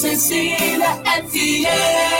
Cecília FM.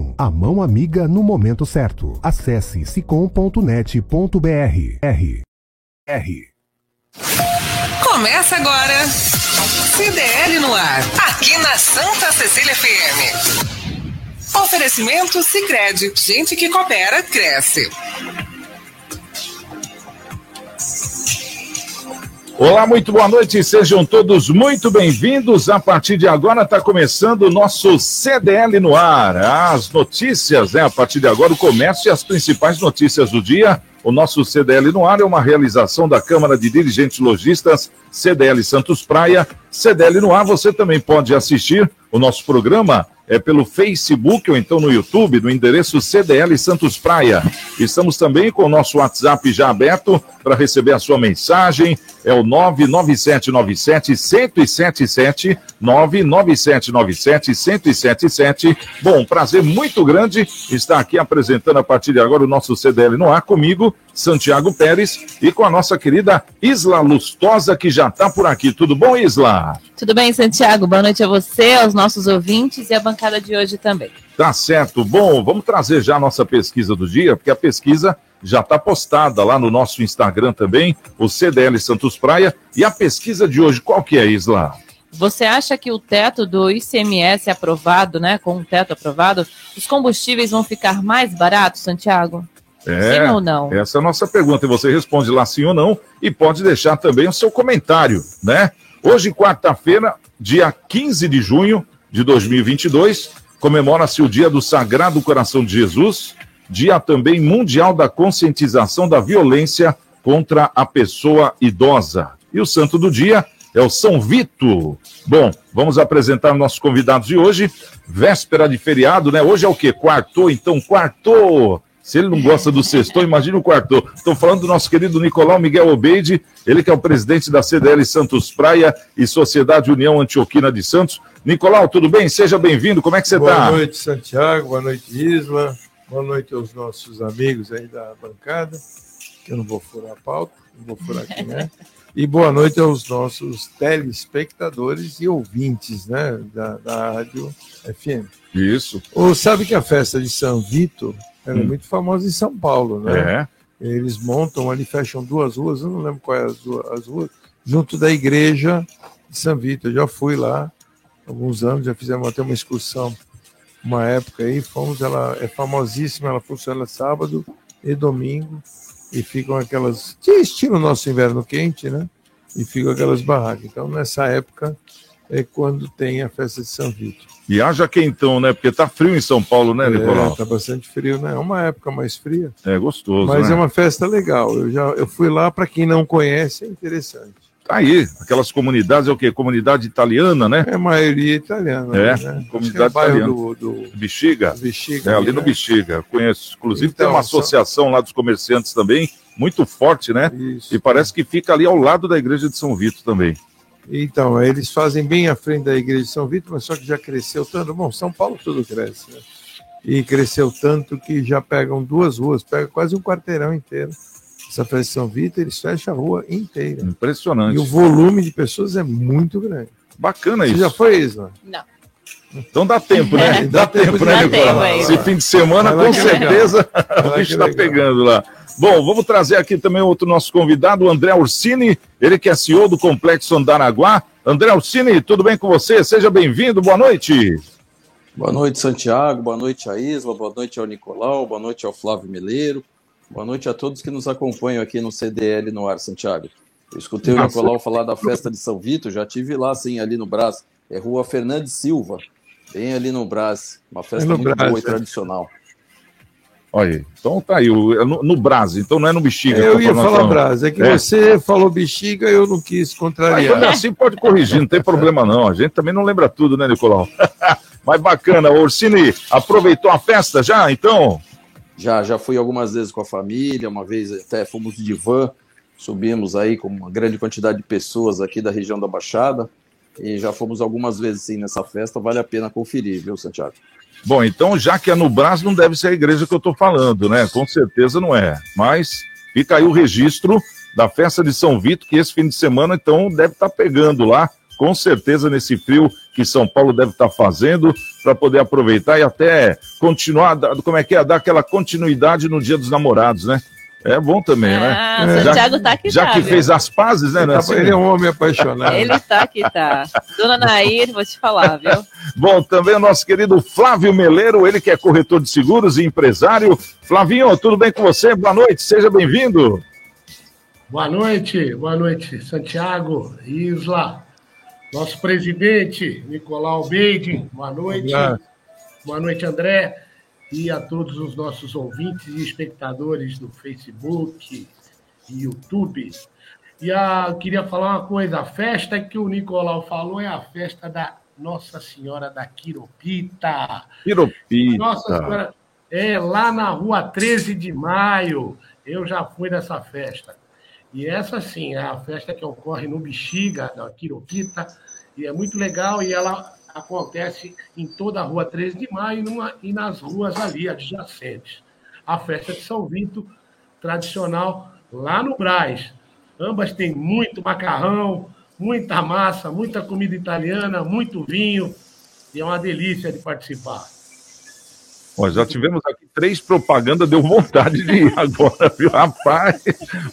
a mão amiga no momento certo. Acesse sicom.net.br. R. R. Começa agora. CDL no ar, aqui na Santa Cecília FM. Oferecimento Sicredi, gente que coopera cresce. Olá, muito boa noite, sejam todos muito bem-vindos. A partir de agora está começando o nosso CDL no ar. As notícias, né? A partir de agora, o comércio e as principais notícias do dia. O nosso CDL no ar é uma realização da Câmara de Dirigentes Logistas, CDL Santos Praia. CDL no ar, você também pode assistir o nosso programa é pelo Facebook ou então no YouTube, no endereço CDL Santos Praia. Estamos também com o nosso WhatsApp já aberto para receber a sua mensagem. É o 99797 1077 99797 1077. Bom, prazer muito grande estar aqui apresentando a partir de agora o nosso CDL no ar comigo, Santiago Pérez, e com a nossa querida Isla Lustosa, que já está por aqui. Tudo bom, Isla? Tudo bem, Santiago? Boa noite a você, aos nossos ouvintes e à bancada de hoje também. Tá certo. Bom, vamos trazer já a nossa pesquisa do dia, porque a pesquisa já está postada lá no nosso Instagram também, o CDL Santos Praia. E a pesquisa de hoje, qual que é, Isla? Você acha que o teto do ICMS aprovado, né, com o teto aprovado, os combustíveis vão ficar mais baratos, Santiago? É, sim ou não? Essa é a nossa pergunta. E você responde lá sim ou não e pode deixar também o seu comentário, né? Hoje, quarta-feira, dia 15 de junho de 2022, comemora-se o Dia do Sagrado Coração de Jesus, dia também mundial da conscientização da violência contra a pessoa idosa. E o santo do dia é o São Vito. Bom, vamos apresentar nossos convidados de hoje, véspera de feriado, né? Hoje é o quê? Quartou, então quartou. Se ele não gosta do sexto, imagina o quarto. Estou falando do nosso querido Nicolau Miguel Obeide, ele que é o presidente da CDL Santos Praia e Sociedade União Antioquina de Santos. Nicolau, tudo bem? Seja bem-vindo. Como é que você está? Boa noite, Santiago. Boa noite, Isla. Boa noite aos nossos amigos aí da bancada, que eu não vou furar a pauta, não vou furar aqui, né? E boa noite aos nossos telespectadores e ouvintes, né, da, da Rádio FM. Isso. Ou sabe que a festa de São Vito ela é hum. muito famosa em São Paulo, né? É. Eles montam ali, fecham duas ruas, eu não lembro quais é as, as ruas, junto da igreja de São Vitor. Eu já fui lá alguns anos, já fizemos até uma excursão uma época aí, fomos, ela é famosíssima, ela funciona sábado e domingo, e ficam aquelas, estilo nosso inverno quente, né? E ficam aquelas barracas. Então, nessa época é quando tem a festa de São Vitor. E haja quentão, né? Porque tá frio em São Paulo, né, Nicolau? É, tá bastante frio, né? É uma época mais fria. É gostoso, Mas né? é uma festa legal. Eu já eu fui lá, para quem não conhece, é interessante. Tá aí, aquelas comunidades, é o quê? Comunidade italiana, né? É maioria italiana. É, né? comunidade é italiana. Do, do... Bexiga? Bexiga. É, ali né? no Bexiga, conheço. Inclusive então, tem uma associação são... lá dos comerciantes também, muito forte, né? Isso. E parece que fica ali ao lado da igreja de São Vito também. Então, eles fazem bem à frente da igreja de São Vitor, mas só que já cresceu tanto. Bom, São Paulo tudo cresce, né? E cresceu tanto que já pegam duas ruas, pega quase um quarteirão inteiro. Essa festa de São Vitor, eles fecham a rua inteira. Impressionante. E o volume de pessoas é muito grande. Bacana Você isso. já foi, Isla? Não. Então dá tempo, né? É, Dá, dá tempo, tempo, né, dá Nicolau? Esse fim de semana, com certeza, o bicho está pegando lá. Bom, vamos trazer aqui também outro nosso convidado, o André Ursini, ele que é CEO do Complexo Andaraguá. André Ursini, tudo bem com você? Seja bem-vindo, boa noite. Boa noite, Santiago. Boa noite a Isla. Boa noite ao Nicolau. Boa noite ao Flávio Meleiro. Boa noite a todos que nos acompanham aqui no CDL no ar, Santiago. Eu escutei o Nossa. Nicolau falar da festa de São Vitor, já tive lá, sim, ali no Brás. É Rua Fernandes Silva, bem ali no Brás. Uma festa no muito Brás, boa e é. tradicional. Olha aí, então tá aí, é no, no Brás, então não é no Bexiga. Eu ia falar. Brás, é que É. você falou bexiga, eu não quis Mas quando é contrariar. assim pode corrigir, não tem problema não. A gente também não lembra tudo, né, Nicolau? Mas bacana, Orsini, aproveitou a festa já, então? Já, já fui algumas vezes com a família, uma vez até fomos de van, subimos aí com uma grande quantidade de pessoas aqui da região da Baixada, e já fomos algumas vezes sim nessa festa, vale a pena conferir, viu, Santiago? Bom, então, já que é no Brás, não deve ser a igreja que eu estou falando, né? Com certeza não é. Mas fica aí o registro da festa de São Vito, que esse fim de semana, então, deve estar pegando lá, com certeza, nesse frio que São Paulo deve estar fazendo, para poder aproveitar e até continuar, como é que é? Dar aquela continuidade no Dia dos Namorados, né? É bom também, né? Ah, É. Santiago tá aqui, Já tá, que viu? fez as pazes, né? Ele, tá- Assim, ele é um homem apaixonado. Ele tá aqui, tá. Dona Nair, vou te falar, viu? Bom, também o nosso querido Flávio Meleiro, ele que é corretor de seguros e empresário. Flavinho, tudo bem com você? Boa noite, seja bem-vindo. Boa noite, boa noite, Santiago, Isla, nosso presidente, Nicolau Beide, boa noite. Obrigado. Boa noite, André, e a todos os nossos ouvintes e espectadores do Facebook e YouTube. E a, eu queria falar uma coisa, a festa que o Nicolau falou é a festa da Nossa Senhora da Quiropita. Piropita. Nossa Senhora, é lá na rua 13 de maio. Eu já fui nessa festa. E essa, sim, é a festa que ocorre no Bexiga, da Quiropita, e é muito legal. E ela acontece em toda a rua 13 de maio e, numa- e nas ruas ali adjacentes. A festa de São Vito, tradicional, lá no Brás. Ambas têm muito macarrão, muita massa, muita comida italiana, muito vinho. E é uma delícia de participar. Ó, já tivemos aqui três propagandas, deu vontade de ir agora, viu, rapaz?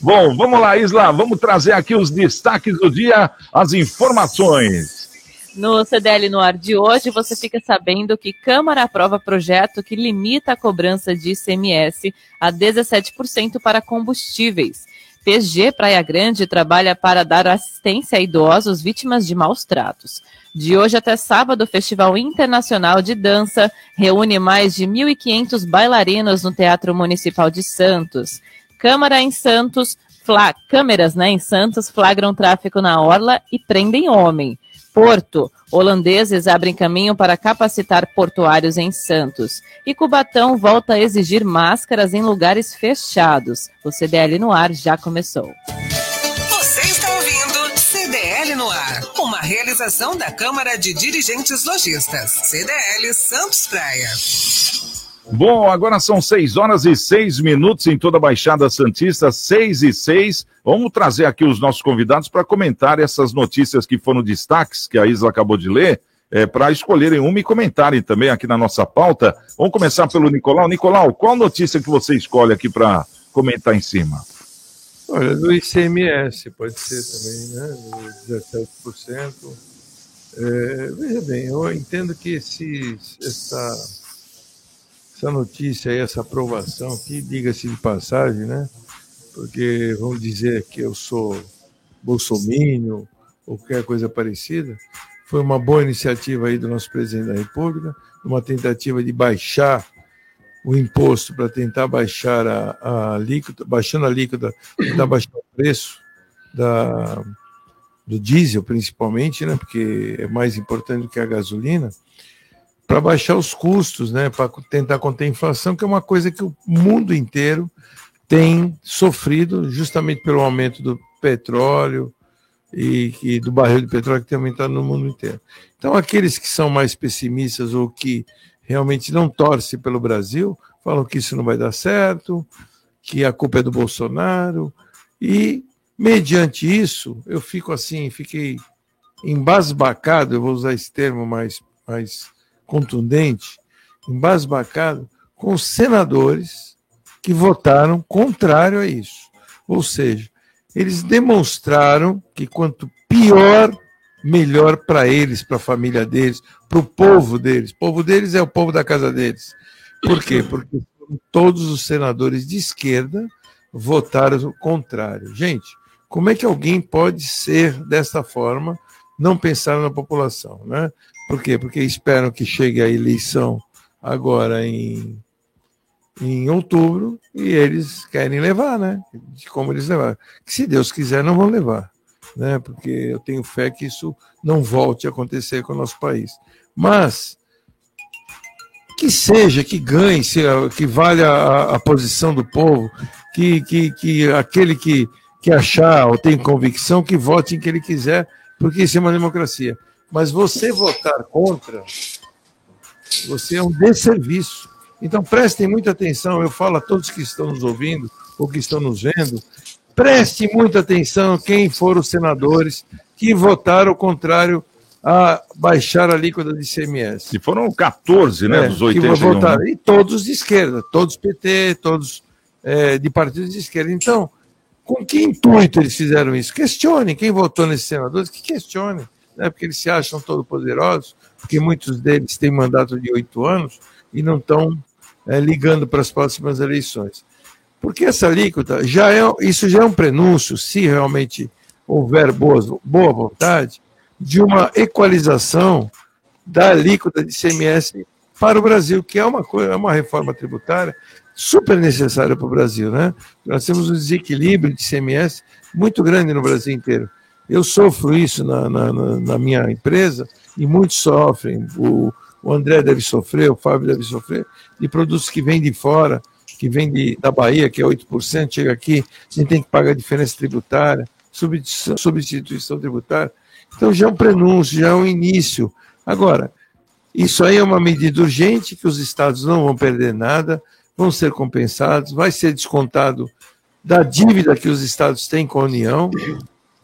Bom, vamos lá, Isla, vamos trazer aqui os destaques do dia, as informações. No CDL no ar de hoje, você fica sabendo que Câmara aprova projeto que limita a cobrança de ICMS a 17% para combustíveis. PG Praia Grande trabalha para dar assistência a idosos vítimas de maus tratos. De hoje até sábado, o Festival Internacional de Dança reúne mais de 1.500 bailarinos no Teatro Municipal de Santos. Câmara em Santos, câmeras né, em Santos flagram tráfico na orla e prendem homem. Porto, holandeses abrem caminho para capacitar portuários em Santos. E Cubatão volta a exigir máscaras em lugares fechados. O CDL no ar já começou. Você está ouvindo CDL no ar, uma realização da Câmara de Dirigentes Lojistas, CDL Santos Praia. Bom, agora são seis horas e seis minutos em toda a Baixada Santista, seis e seis. Vamos trazer aqui os nossos convidados para comentar essas notícias que foram destaques, que a Isla acabou de ler, para escolherem uma e comentarem também aqui na nossa pauta. Vamos começar pelo Nicolau. Nicolau, qual notícia que você escolhe aqui para comentar em cima? Olha, do ICMS pode ser também, né? Do 17%. É, veja bem, eu entendo que esse, essa, essa notícia aí, essa aprovação aqui, diga-se de passagem, né? Porque vamos dizer que eu sou bolsomínio ou qualquer coisa parecida, foi uma boa iniciativa aí do nosso presidente da República, uma tentativa de baixar o imposto para tentar baixar a, a alíquota, baixando a alíquota, tentar baixar o preço da, do diesel, principalmente, né, porque é mais importante do que a gasolina, para baixar os custos, né, para tentar conter a inflação, que é uma coisa que o mundo inteiro tem sofrido justamente pelo aumento do petróleo e, e, do barril de petróleo que tem aumentado no mundo inteiro. Então, aqueles que são mais pessimistas ou que realmente não torcem pelo Brasil falam que isso não vai dar certo, que a culpa é do Bolsonaro e mediante isso eu fico assim, fiquei embasbacado, eu vou usar esse termo mais mais contundente, embasbacado com senadores que votaram contrário a isso. Ou seja, eles demonstraram que quanto pior, melhor para eles, para a família deles, para o povo deles. O povo deles é o povo da casa deles. Por quê? Porque todos os senadores de esquerda votaram o contrário. Gente, como é que alguém pode ser desta forma, não pensar na população, né? Por quê? Porque esperam que chegue a eleição agora em, em outubro e eles querem levar, né? De como eles levaram. Que se Deus quiser, não vão levar, né? Porque eu tenho fé que isso não volte a acontecer com o nosso país. Mas que seja, que ganhe, que valha a, a posição do povo, que, que, que aquele que, que achar ou tem convicção, que vote em que ele quiser, porque isso é uma democracia. Mas você votar contra, você é um desserviço. Então prestem muita atenção, eu falo a todos que estão nos ouvindo ou que estão nos vendo, preste muita atenção quem foram os senadores que votaram o contrário a baixar a alíquota de ICMS. E foram 14, né, é, dos 81. Que votaram, né? E todos de esquerda, todos PT, todos é, de partidos de esquerda. Então, com que intuito eles fizeram isso? Questione quem votou nesses senadores, que questione né, porque eles se acham todo poderosos, porque muitos deles têm mandato de oito anos e não estão é, ligando para as próximas eleições. Porque essa alíquota já é, isso já é um prenúncio, se realmente houver boa, boa vontade, de uma equalização da alíquota de CMS para o Brasil, que é uma coisa, é uma reforma tributária super necessária para o Brasil, né? Nós temos um desequilíbrio de CMS muito grande no Brasil inteiro. Eu sofro isso na, na, na minha empresa e muitos sofrem. O, o, André deve sofrer, o Fábio deve sofrer, de produtos que vêm de fora, que vêm de, da Bahia, que é 8%, chega aqui, a gente tem que pagar diferença tributária, substituição, substituição tributária. Então já é um prenúncio, já é um início. Agora, isso aí é uma medida urgente que os estados não vão perder nada, vão ser compensados, vai ser descontado da dívida que os estados têm com a União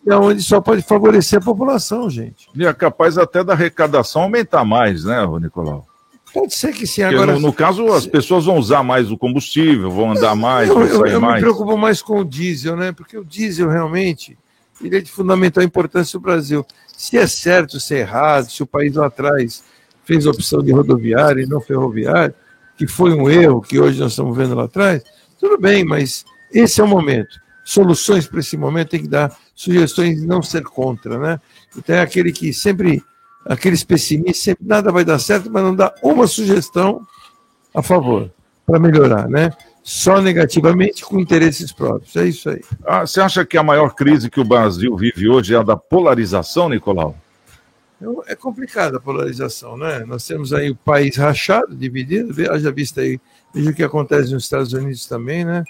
é onde só pode favorecer a população, gente. E é capaz até da arrecadação aumentar mais, né, Nicolau? Pode ser que sim. Porque Agora, no, no, caso, as pessoas vão usar mais o combustível, vão andar mais, eu, eu, eu mais. me preocupo mais com o diesel, né? Porque o diesel realmente ele é de fundamental importância para o Brasil. Se é certo, se é errado, se o país lá atrás fez a opção de rodoviária e não ferroviária, que foi um erro que hoje nós estamos vendo lá atrás, tudo bem, mas esse é o momento soluções para esse momento, tem que dar sugestões e não ser contra, né? Então é aquele que sempre, aqueles pessimistas, sempre nada vai dar certo, mas não dá uma sugestão a favor, para melhorar, né? Só negativamente com interesses próprios. É isso aí. Ah, você acha que a maior crise que o Brasil vive hoje é a da polarização, Nicolau? É complicada a polarização, né? Nós temos aí o país rachado, dividido, haja vista aí, veja o que acontece nos Estados Unidos também, né?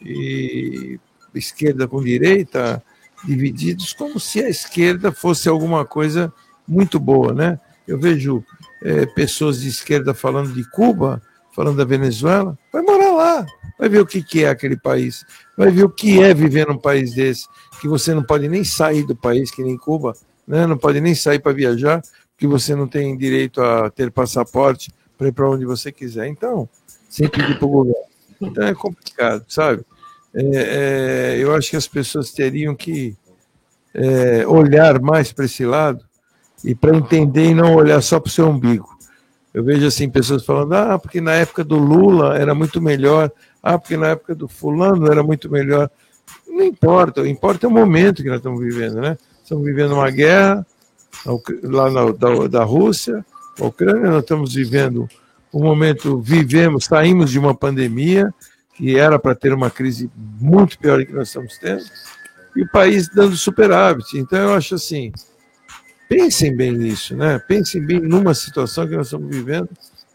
E esquerda com direita divididos, como se a esquerda fosse alguma coisa muito boa, né? Eu vejo é, pessoas de esquerda falando de Cuba, falando da Venezuela, vai morar lá, vai ver o que, que é aquele país, vai ver o que é viver num país desse, que você não pode nem sair do país, que nem Cuba, né? não pode nem sair para viajar, porque você não tem direito a ter passaporte para ir para onde você quiser. Então, sem pedir para o governo. Então é complicado, sabe? É, é, eu acho que as pessoas teriam que é, olhar mais para esse lado e para entender e não olhar só para o seu umbigo. Eu vejo assim pessoas falando, ah, porque na época do Lula era muito melhor, ah, porque na época do fulano era muito melhor. Não importa, o importa é o momento que nós estamos vivendo, né? Estamos vivendo uma guerra lá na, da, da Rússia, a Ucrânia, nós estamos vivendo um momento, vivemos, saímos de uma pandemia, que era para ter uma crise muito pior que nós estamos tendo, e o país dando superávit. Então, eu acho assim: pensem bem nisso, né? Pensem bem numa situação que nós estamos vivendo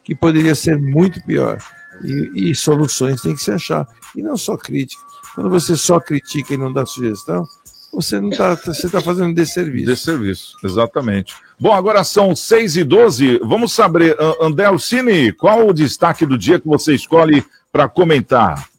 que poderia ser muito pior. E, e soluções tem que se achar. E não só crítica. Quando você só critica e não dá sugestão, você não está você tá fazendo desserviço. Desserviço, exatamente. Bom, agora são 6 e 12 Vamos saber, André Alcini, qual o destaque do dia que você escolhe para comentar?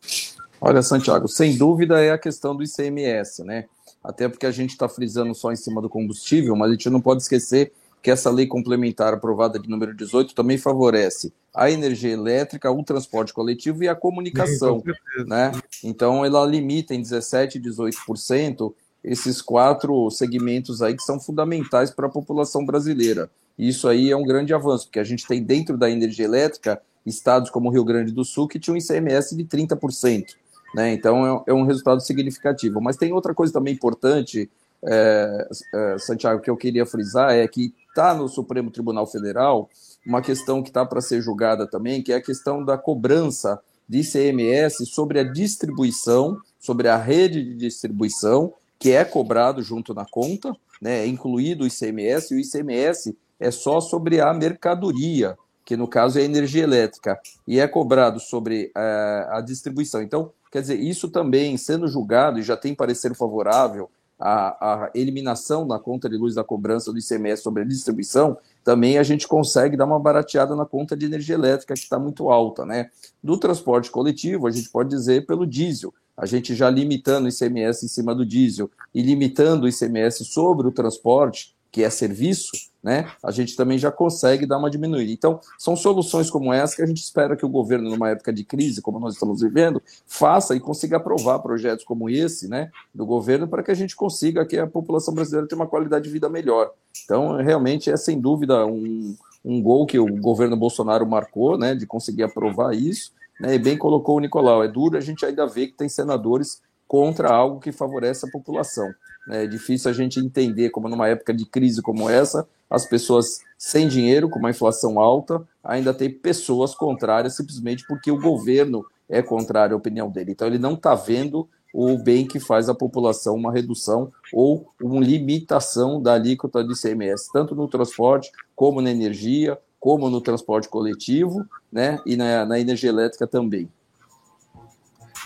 Olha, Santiago, sem dúvida é a questão do ICMS, né? Até porque a gente está frisando só em cima do combustível, mas a gente não pode esquecer que essa lei complementar aprovada de número 18 também favorece a energia elétrica, o transporte coletivo e a comunicação, Sim, né? Então ela limita em 17 e 18% esses quatro segmentos aí que são fundamentais para a população brasileira. Isso aí é um grande avanço, porque a gente tem dentro da energia elétrica estados como o Rio Grande do Sul que tinham um ICMS de 30%. Né? Então é, é, um resultado significativo. Mas tem outra coisa também importante, é, é, Santiago, que eu queria frisar, é que está no Supremo Tribunal Federal uma questão que está para ser julgada também, que é a questão da cobrança de ICMS sobre a distribuição, sobre a rede de distribuição, que é cobrado junto na conta, né, é incluído o ICMS, e o ICMS é só sobre a mercadoria, que no caso é energia elétrica, e é cobrado sobre uh, a distribuição. Então, quer dizer, isso também sendo julgado, e já tem parecer favorável a, a eliminação na conta de luz da cobrança do ICMS sobre a distribuição, também a gente consegue dar uma barateada na conta de energia elétrica, que está muito alta. Né? Do transporte coletivo, a gente pode dizer pelo diesel. A gente já limitando o ICMS em cima do diesel e limitando o ICMS sobre o transporte, que é serviço, né, a gente também já consegue dar uma diminuída. Então, são soluções como essa que a gente espera que o governo, numa época de crise, como nós estamos vivendo, faça e consiga aprovar projetos como esse, né, do governo, para que a gente consiga que a população brasileira tenha uma qualidade de vida melhor. Então, realmente é sem dúvida um, um gol que o governo Bolsonaro marcou, né, de conseguir aprovar isso, né, e bem colocou o Nicolau. É duro a gente ainda ver que tem senadores contra algo que favorece a população. É difícil a gente entender como numa época de crise como essa, as pessoas sem dinheiro, com uma inflação alta, ainda tem pessoas contrárias simplesmente porque o governo é contrário à opinião dele. Então ele não está vendo o bem que faz a população uma redução ou uma limitação da alíquota de ICMS, tanto no transporte, como na energia, como no transporte coletivo, né, e na, na energia elétrica também.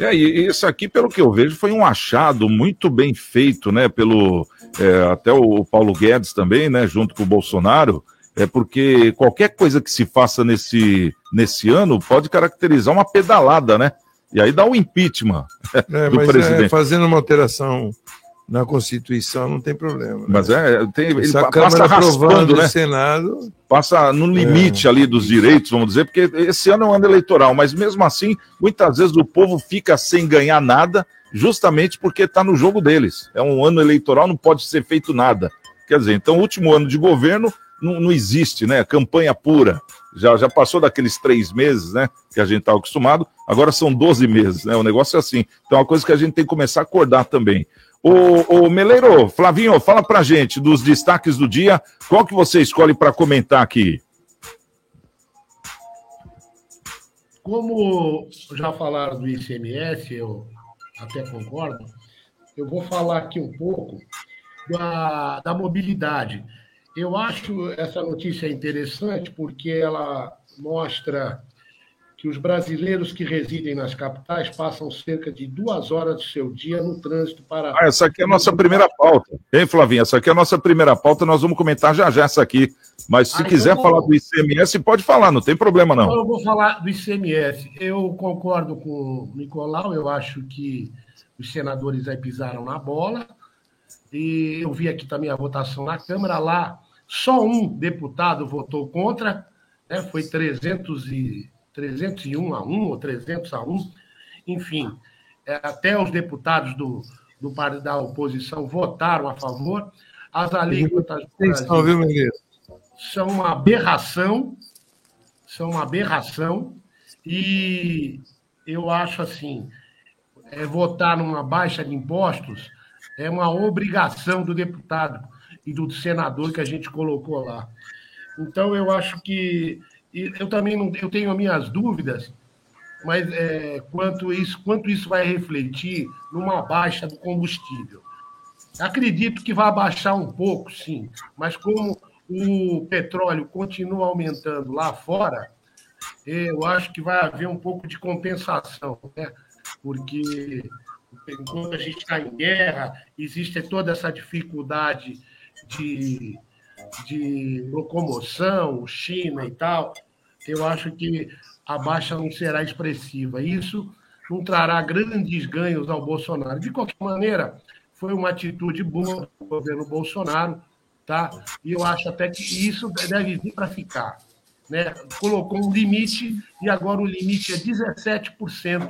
E isso aqui, pelo que eu vejo, foi um achado muito bem feito, né? Pelo é, até o Paulo Guedes também, né? Junto com o Bolsonaro, é porque qualquer coisa que se faça nesse, nesse ano pode caracterizar uma pedalada, né? E aí dá o um impeachment é, do mas é, presidente. É, fazendo uma alteração na Constituição não tem problema. Né? Mas é, tem, ele Essa passa raspando, né? Senado passa no limite é. ali dos direitos, vamos dizer, porque esse ano é um ano eleitoral, mas mesmo assim, muitas vezes o povo fica sem ganhar nada, justamente porque está no jogo deles. É um ano eleitoral, não pode ser feito nada. Quer dizer, então, o último ano de governo não, não existe, né? Campanha pura. Já, já passou daqueles três meses, né? Que a gente está acostumado, agora são 12 meses, né? O negócio é assim. Então, é uma coisa que a gente tem que começar a acordar também. O, o Meleiro, Flavinho, fala pra gente dos destaques do dia. Qual que você escolhe para comentar aqui? Como já falaram do ICMS, eu até concordo, eu vou falar aqui um pouco da, da mobilidade. Eu acho essa notícia interessante porque ela mostra que os brasileiros que residem nas capitais passam cerca de duas horas do seu dia no trânsito para. Ah, essa aqui é a nossa primeira pauta. Hein, Flavinha? Essa aqui é a nossa primeira pauta, nós vamos comentar já já essa aqui. Mas se ah, então quiser então, falar do ICMS, pode falar, não tem problema não. Então eu vou falar do ICMS. Eu concordo com o Nicolau, eu acho que os senadores aí pisaram na bola. E eu vi aqui também a votação na Câmara lá. Só um deputado votou contra, né? foi 300 e 301 a 1 ou 300 a 1, enfim, é, até os deputados do, do da oposição votaram a favor. As alíquotas são uma aberração, são uma aberração, e eu acho assim, é, votar numa baixa de impostos é uma obrigação do deputado e do senador que a gente colocou lá. Então, eu acho que e eu também não, eu tenho minhas dúvidas, mas é, quanto isso, quanto isso vai refletir numa baixa do combustível. Acredito que vai baixar um pouco, sim, mas como o petróleo continua aumentando lá fora, eu acho que vai haver um pouco de compensação, né? porque enquanto a gente está em guerra, existe toda essa dificuldade de, de locomoção, China e tal. Eu acho que a baixa não será expressiva. Isso não trará grandes ganhos ao Bolsonaro. De qualquer maneira, foi uma atitude boa do governo Bolsonaro, tá? E eu acho até que isso deve vir para ficar. Né? Colocou um limite e agora o limite é 17%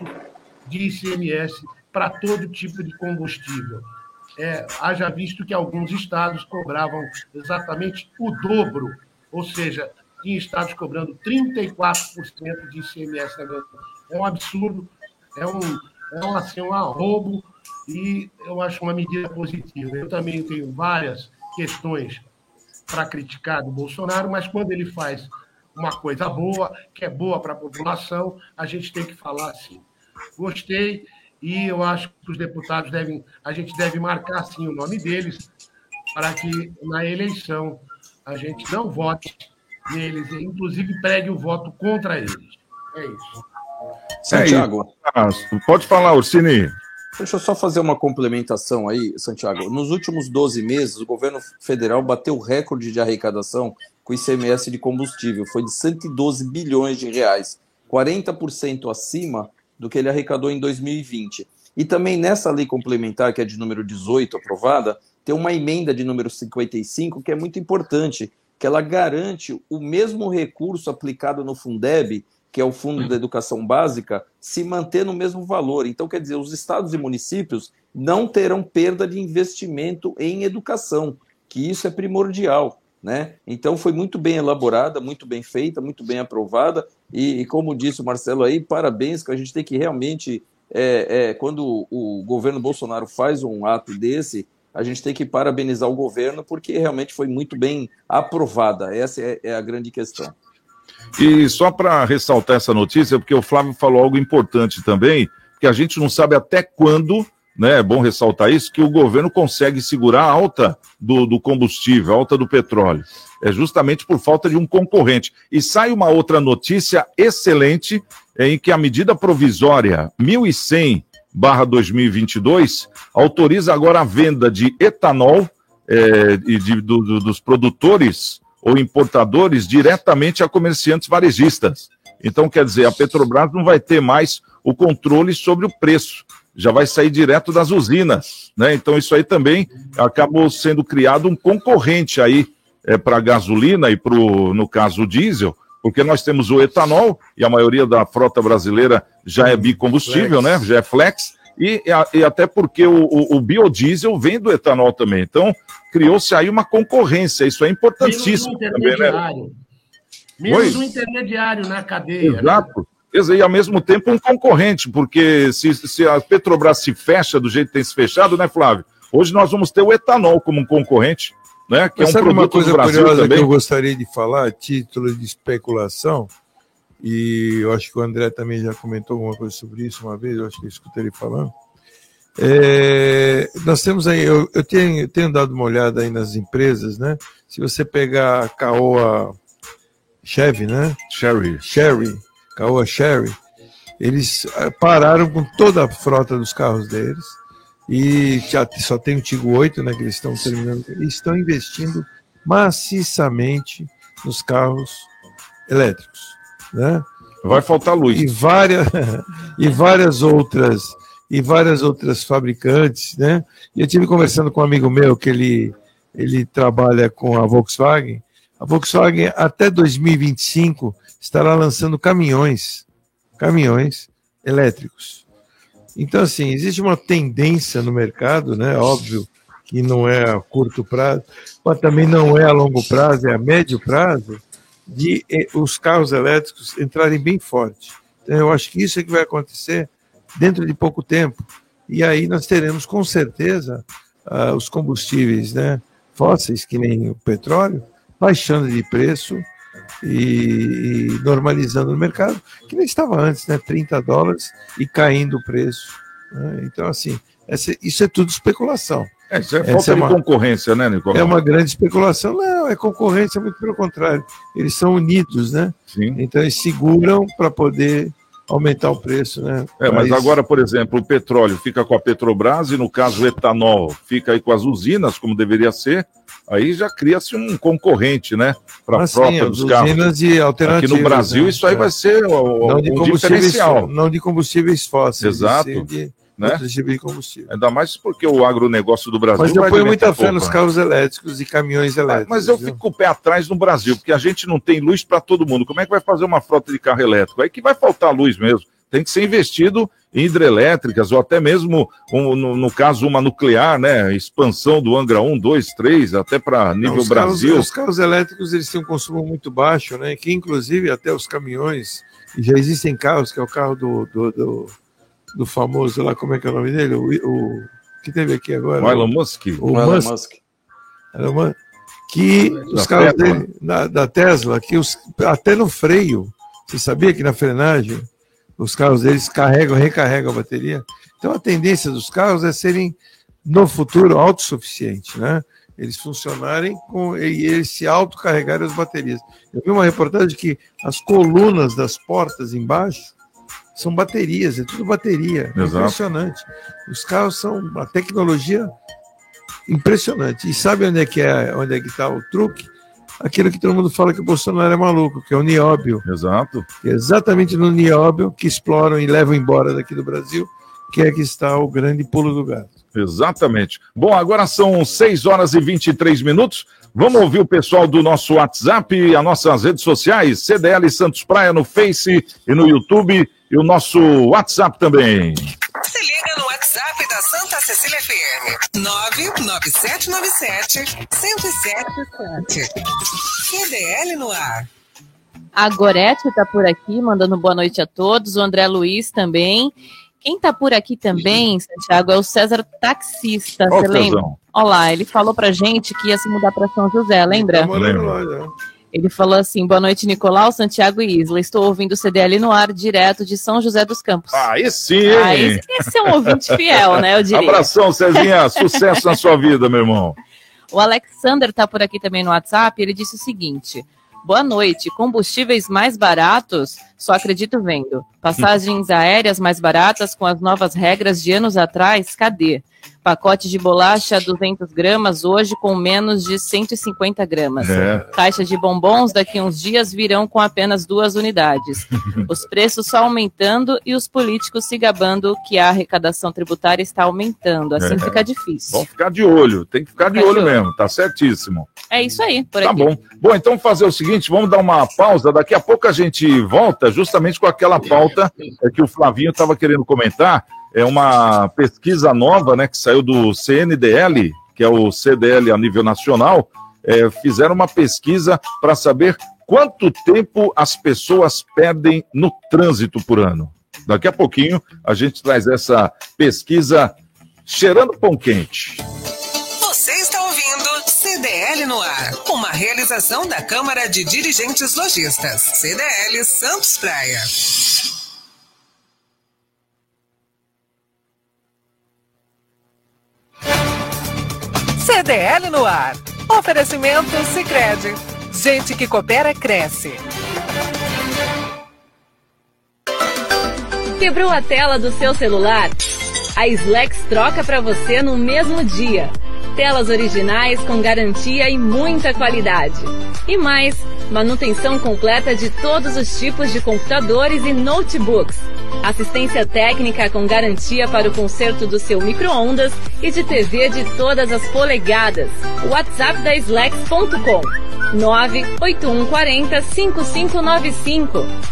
de ICMS para todo tipo de combustível. É, haja visto que alguns estados cobravam exatamente o dobro, ou seja, em estados cobrando 34% de ICMS É um absurdo, é um, é um, assim, um arrobo e eu acho uma medida positiva. Eu também tenho várias questões para criticar do Bolsonaro, mas quando ele faz uma coisa boa, que é boa para a população, a gente tem que falar assim. Gostei e eu acho que os deputados devem, a gente deve marcar sim o nome deles para que na eleição a gente não vote neles, inclusive pregue o voto contra eles. É isso. Santiago. É pode falar, Ursini. Deixa eu só fazer uma complementação aí, Santiago. Nos últimos 12 meses, o governo federal bateu o recorde de arrecadação com o ICMS de combustível. Foi de 112 bilhões de reais, 40% acima do que ele arrecadou em 2020. E também nessa lei complementar, que é de número 18, aprovada, tem uma emenda de número 55 que é muito importante, que ela garante o mesmo recurso aplicado no Fundeb que é o Fundo da Educação Básica, se manter no mesmo valor. Então, quer dizer, os estados e municípios não terão perda de investimento em educação, que isso é primordial. Né? Então foi muito bem elaborada, muito bem feita, muito bem aprovada e, e como disse o Marcelo aí, parabéns que a gente tem que realmente, é, é, quando o governo Bolsonaro faz um ato desse, a gente tem que parabenizar o governo porque realmente foi muito bem aprovada. Essa é, é a grande questão. E só para ressaltar essa notícia, porque o Flávio falou algo importante também, que a gente não sabe até quando, né? É bom ressaltar isso, que o governo consegue segurar a alta do, do combustível, a alta do petróleo. É justamente por falta de um concorrente. E sai uma outra notícia excelente, em que a medida provisória 1100 barra 2022 autoriza agora a venda de etanol é, e de, do, do, dos produtores ou importadores diretamente a comerciantes varejistas. Então, quer dizer, a Petrobras não vai ter mais o controle sobre o preço, já vai sair direto das usinas, né? Então, isso aí também acabou sendo criado um concorrente aí é, para a gasolina e para no caso, o diesel, porque nós temos o etanol e a maioria da frota brasileira já é bicombustível, flex. né? Já é flex. E, e, até porque o, o, o, biodiesel vem do etanol também. Então, criou-se aí uma concorrência. Isso é importantíssimo. Menos um intermediário. Também, né? Menos um intermediário na cadeia. Né? Exato. Né? E ao mesmo tempo um concorrente, porque se, se a Petrobras se fecha do jeito que tem se fechado, né, Flávio? Hoje nós vamos ter o etanol como um concorrente, né? Que Mas é um sabe uma coisa curiosa também? que eu gostaria de falar, título de especulação, e eu acho que o André também já comentou alguma coisa sobre isso uma vez, eu acho que eu escutei ele falando. É, nós temos aí, eu, eu tenho, tenho, dado uma olhada aí nas empresas, né? Se você pegar a Caoa Chevy, né? Sherry. Sherry, Caoa Sherry, eles eh, pararam com toda a frota dos carros deles e já só tem o Tigo 8, né? Que eles estão terminando, e estão investindo maciçamente nos carros elétricos, né? Vai faltar luz. E várias, e várias outras e várias outras fabricantes, né? E eu tive conversando com um amigo meu que ele, ele trabalha com a Volkswagen. A Volkswagen até 2025 estará lançando caminhões, caminhões elétricos. Então, assim, existe uma tendência no mercado, né? Óbvio que não é a curto prazo, mas também não é a longo prazo, é a médio prazo, de eh, os carros elétricos entrarem bem forte. Então, eu acho que isso é que vai acontecer dentro de pouco tempo. E aí nós teremos com certeza uh, os combustíveis né, fósseis, que nem o petróleo, baixando de preço e, e, normalizando no mercado, que nem estava antes, né, 30 dólares e caindo o preço. Né? Então, assim, essa, isso é tudo especulação. É, isso é Essa falta é de uma- concorrência, né, Nicolau? É uma grande especulação. Não, é concorrência, muito pelo contrário. Eles são unidos, né? Sim. Então eles seguram para poder aumentar o preço, né? É, mas Mas- agora, por exemplo, o petróleo fica com a Petrobras e, no caso, o etanol fica aí com as usinas, como deveria ser, aí já cria-se um concorrente, né? Para a frota dos carros. usinas e Aqui no Brasil, né? isso aí É. vai ser o, não de um diferencial, não de combustíveis fósseis, Exato. de né? outros tipos de combustível. Ainda mais porque o agronegócio do Brasil. Mas eu ponho muita fé nos carros elétricos e caminhões elétricos. Mas eu viu? fico com o pé atrás no Brasil, porque a gente não tem luz para todo mundo. Como é que vai fazer uma frota de carro elétrico? Aí que vai faltar luz mesmo. Tem que ser investido em hidrelétricas, ou até mesmo, um, no, no caso, uma nuclear, né? Expansão do Angra 1, 2, 3, até para nível Não, os carros- Brasil. os carros elétricos eles têm um consumo muito baixo, né? Que inclusive até os caminhões, e já existem carros, que é o carro do, do, do, do famoso lá, como é que é o nome dele? O, o que teve aqui agora? O Elon Musk. O O Elon Musk, Musk. Elon- que os Da carros Tesla. dele, da, da Tesla, que os, até no freio, você sabia que na frenagem os carros deles carregam, recarregam a bateria? Então a tendência dos carros é serem, no futuro, autossuficientes, né? Eles funcionarem com, e eles se autocarregarem as baterias. Eu vi uma reportagem que as colunas das portas embaixo são baterias, é tudo bateria. É Exato. impressionante. Os carros são uma tecnologia impressionante. E sabe onde é que é, onde é que está o truque? Aquilo que todo mundo fala que o Bolsonaro é maluco, que é o nióbio. Exato. É exatamente no nióbio que exploram e levam embora daqui do Brasil, que é que está o grande pulo do gato. Exatamente. Bom, agora são 6 horas e 23 minutos. Vamos ouvir o pessoal do nosso WhatsApp e as nossas redes sociais, CDL Santos Praia no Face e no YouTube, e o nosso WhatsApp também. WhatsApp da Santa Cecília FM. 99797 1077. CDL no ar. A Gorete está por aqui, mandando boa noite a todos. O André Luiz também. Quem está por aqui também, Santiago, é o César Taxista. Você lembra? Olha lá, ele falou pra gente que ia se mudar para São José, lembra? Tá morando Lembro. Ele falou assim: boa noite, Nicolau, Santiago e Isla. Estou ouvindo o CDL no ar, direto de São José dos Campos. Aí sim, esse, esse é um ouvinte fiel, né? Eu diria. Abração, Cezinha. Sucesso na sua vida, meu irmão. O Alexander está por aqui também no WhatsApp. Ele disse o seguinte: Boa noite. Combustíveis mais baratos? Só acredito vendo. Passagens aéreas mais baratas com as novas regras de anos atrás? Cadê? Pacote de bolacha 200 gramas hoje com menos de 150 gramas. É. Caixa de bombons daqui uns dias virão com apenas duas unidades. Os preços só aumentando e os políticos se gabando que a arrecadação tributária está aumentando. Assim É. fica difícil. Vamos ficar de olho. Tem que ficar de Ficar de olho olho. mesmo. Tá certíssimo. É isso aí, por Tá aqui. bom. Bom, então fazer o seguinte, vamos dar uma pausa. Daqui a pouco a gente volta justamente com aquela pauta é, que o Flavinho estava querendo comentar. É uma pesquisa nova, né, que saiu do CNDL, que é o CDL a nível nacional. É, fizeram uma pesquisa para saber quanto tempo as pessoas perdem no trânsito por ano. Daqui a pouquinho a gente traz essa pesquisa cheirando pão quente. Você está ouvindo CDL no ar. Uma realização da Câmara de Dirigentes Lojistas. CDL Santos Praia. CDL no ar. Oferecimento Sicredi. Gente que coopera cresce. Quebrou a tela do seu celular? A Slex troca para você no mesmo dia. Telas originais com garantia e muita qualidade. E mais, manutenção completa de todos os tipos de computadores e notebooks. Assistência técnica com garantia para o conserto do seu micro-ondas e de TV de todas as polegadas. WhatsApp da Slex.com 98140 5595.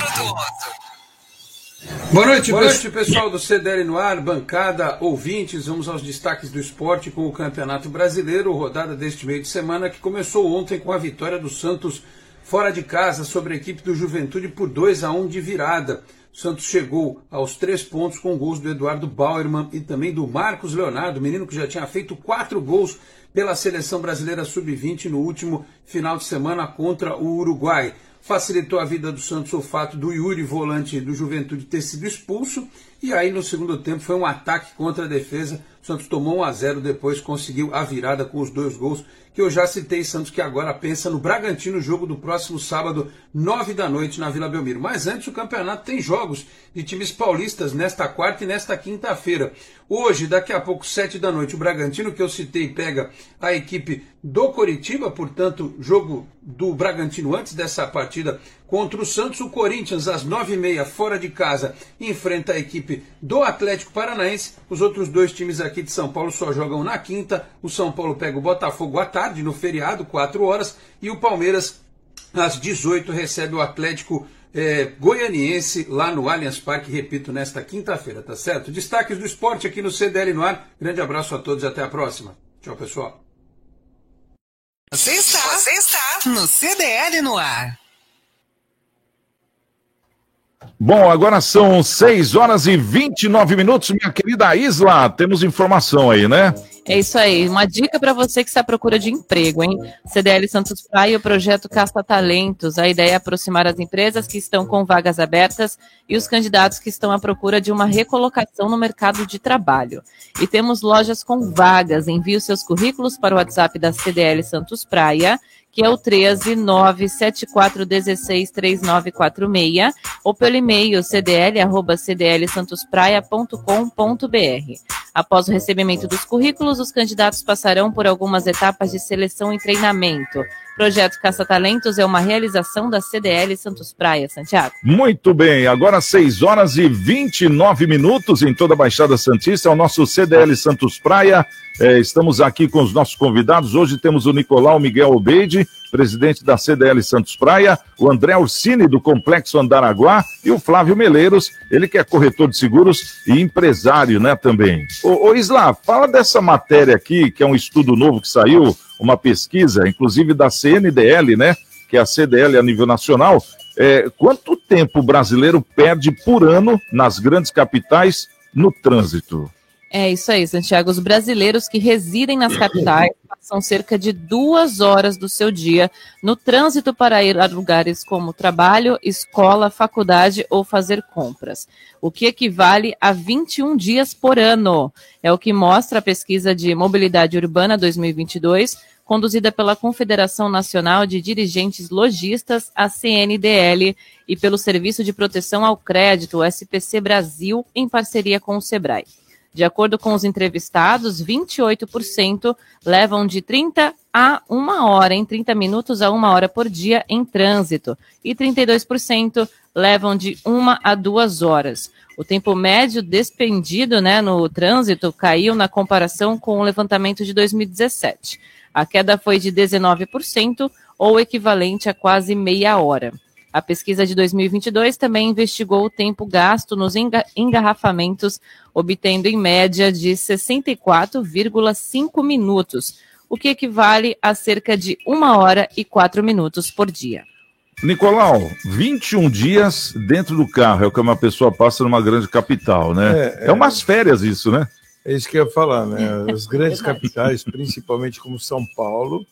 Boa noite, Boa noite, pessoal do CDL no ar, bancada, ouvintes. Vamos aos destaques do esporte com o Campeonato Brasileiro, rodada deste meio de semana que começou ontem com a vitória do Santos fora de casa sobre a equipe do Juventude por 2 a 1 de virada. O Santos chegou aos três pontos com gols do Eduardo Bauerman e também do Marcos Leonardo, menino que já tinha feito quatro gols pela seleção brasileira sub-20 no último final de semana contra o Uruguai. Facilitou a vida do Santos o fato do Yuri, volante do Juventude, ter sido expulso. E aí, no segundo tempo, foi um ataque contra a defesa. Santos tomou 1 a 0 depois conseguiu a virada com os dois gols que eu já citei. Santos que agora pensa no Bragantino, jogo do próximo sábado, 9 da noite, na Vila Belmiro. Mas antes, o campeonato tem jogos de times paulistas nesta quarta e nesta quinta-feira. Hoje, daqui a pouco, 7 da noite, o Bragantino, que eu citei, pega a equipe do Coritiba, portanto, jogo do Bragantino antes dessa partida contra o Santos. O Corinthians, às nove e meia, fora de casa, enfrenta a equipe do Atlético Paranaense. Os outros dois times aqui de São Paulo só jogam na quinta. O São Paulo pega o Botafogo à tarde, no feriado, quatro horas. E o Palmeiras, às 18, recebe o Atlético é, goianiense lá no Allianz Parque, repito, nesta quinta-feira, tá certo? Destaques do esporte aqui no CDL no ar. Grande abraço a todos e até a próxima. Tchau, pessoal. Você está, você está no CDL no ar. Bom, agora são 6 horas e 29 minutos, minha querida Isla. Temos informação aí, né? É isso aí. Uma dica para você que está à procura de emprego, hein? CDL Santos Praia, o projeto Casta Talentos. A ideia é aproximar as empresas que estão com vagas abertas e os candidatos que estão à procura de uma recolocação no mercado de trabalho. E temos lojas com vagas. Envie os seus currículos para o WhatsApp da CDL Santos Praia que é o 13974163946, ou pelo e-mail cdl@cdlsantospraia.com.br. Após o recebimento dos currículos, os candidatos passarão por algumas etapas de seleção e treinamento. Projeto Caça Talentos é uma realização da CDL Santos Praia, Santiago. Muito bem, agora 6 horas e 29 minutos em toda a Baixada Santista, é o nosso CDL Santos Praia. É, estamos aqui com os nossos convidados. Hoje temos o Nicolau Miguel Obeide, presidente da CDL Santos Praia, o André Ursini, do Complexo Andaraguá, e o Flávio Meleiros, ele que é corretor de seguros e empresário, né, também. Ô, ô Isla, fala dessa matéria aqui, que é um estudo novo que saiu, uma pesquisa, inclusive da CNDL, né, que é a CDL a nível nacional. É, quanto tempo o brasileiro perde por ano nas grandes capitais no trânsito? É isso aí, Santiago. Os brasileiros que residem nas capitais passam cerca de duas horas do seu dia no trânsito para ir a lugares como trabalho, escola, faculdade ou fazer compras, o que equivale a 21 dias por ano. É o que mostra a pesquisa de Mobilidade Urbana 2022, conduzida pela Confederação Nacional de Dirigentes Logistas, a CNDL, e pelo Serviço de Proteção ao Crédito, SPC Brasil, em parceria com o SEBRAE. De acordo com os entrevistados, 28% levam de 30 a 1 hora, em 30 minutos a 1 hora por dia em trânsito, e 32% levam de 1 a 2 horas. O tempo médio despendido né, no trânsito caiu na comparação com o levantamento de 2017. A queda foi de 19%, ou equivalente a quase meia hora. A pesquisa de 2022 também investigou o tempo gasto nos engarrafamentos, obtendo em média de 64,5 minutos, o que equivale a cerca de uma hora e quatro minutos por dia. Nicolau, 21 dias dentro do carro é o que uma pessoa passa numa grande capital, né? É, é, é umas férias isso, né? É isso que eu ia falar, né? As grandes capitais, principalmente como São Paulo,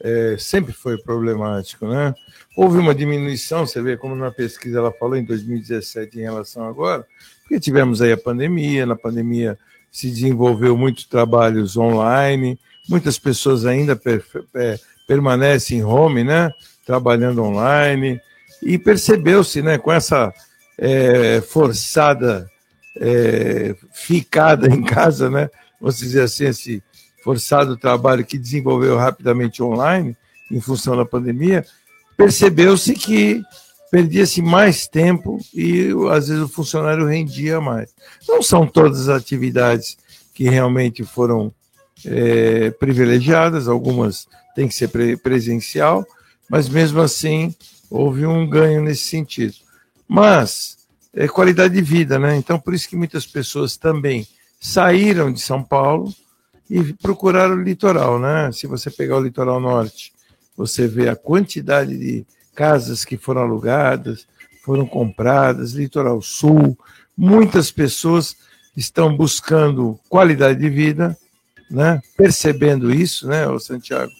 é, sempre foi problemático, né? Houve uma diminuição, você vê como na pesquisa ela falou em 2017 em relação agora, porque tivemos aí a pandemia, na pandemia se desenvolveu muitos trabalhos online, muitas pessoas ainda per, per, permanecem em home, né? Trabalhando online, e percebeu-se, né, com essa é, forçada é, ficada em casa, né? Vamos dizer assim, esse forçado trabalho que desenvolveu rapidamente online, em função da pandemia, percebeu-se que perdia-se mais tempo e às vezes o funcionário rendia mais. Não são todas as atividades que realmente foram é, privilegiadas, algumas têm que ser presencial, mas mesmo assim houve um ganho nesse sentido. Mas é qualidade de vida, né? Então por isso que muitas pessoas também saíram de São Paulo e procuraram o litoral, né? Se você pegar o litoral norte, você vê a quantidade de casas que foram alugadas, foram compradas, litoral sul, muitas pessoas estão buscando qualidade de vida, né? Percebendo isso, né, o Santiago,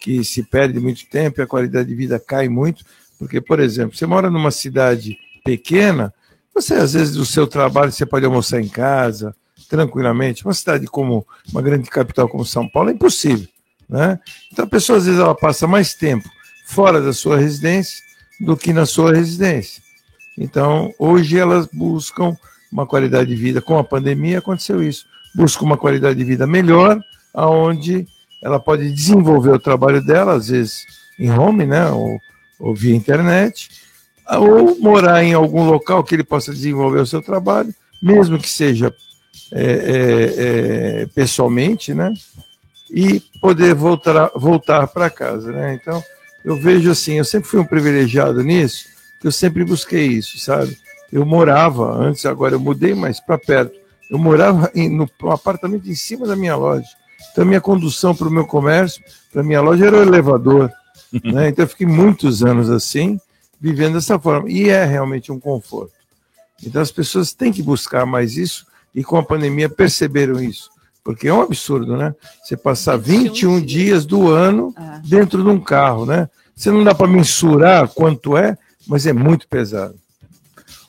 que se perde muito tempo e a qualidade de vida cai muito, porque, por exemplo, você mora numa cidade pequena, você às vezes do seu trabalho você pode almoçar em casa, tranquilamente. Uma cidade como uma grande capital como São Paulo é impossível. Né? Então a pessoa às vezes ela passa mais tempo fora da sua residência do que na sua residência. Então hoje elas buscam uma qualidade de vida. Com a pandemia aconteceu isso. Busca uma qualidade de vida melhor, aonde ela pode desenvolver o trabalho dela, às vezes em home, né, ou, ou via internet, ou morar em algum local que ele possa desenvolver o seu trabalho, mesmo que seja é, é, é, pessoalmente, né? E poder voltar, voltar para casa, né? Então, eu vejo assim, eu sempre fui um privilegiado nisso, que eu sempre busquei isso, sabe? Eu morava, antes agora eu mudei mais para perto, eu morava em, no, no apartamento em cima da minha loja. Então, a minha condução para o meu comércio, para a minha loja, era o elevador. né? Então, eu fiquei muitos anos assim, vivendo dessa forma. E é realmente um conforto. Então, as pessoas têm que buscar mais isso e com a pandemia perceberam isso. Porque é um absurdo, né? Você passar 21 dias do ano ah. dentro de um carro, né? Você não dá para mensurar quanto é, mas é muito pesado.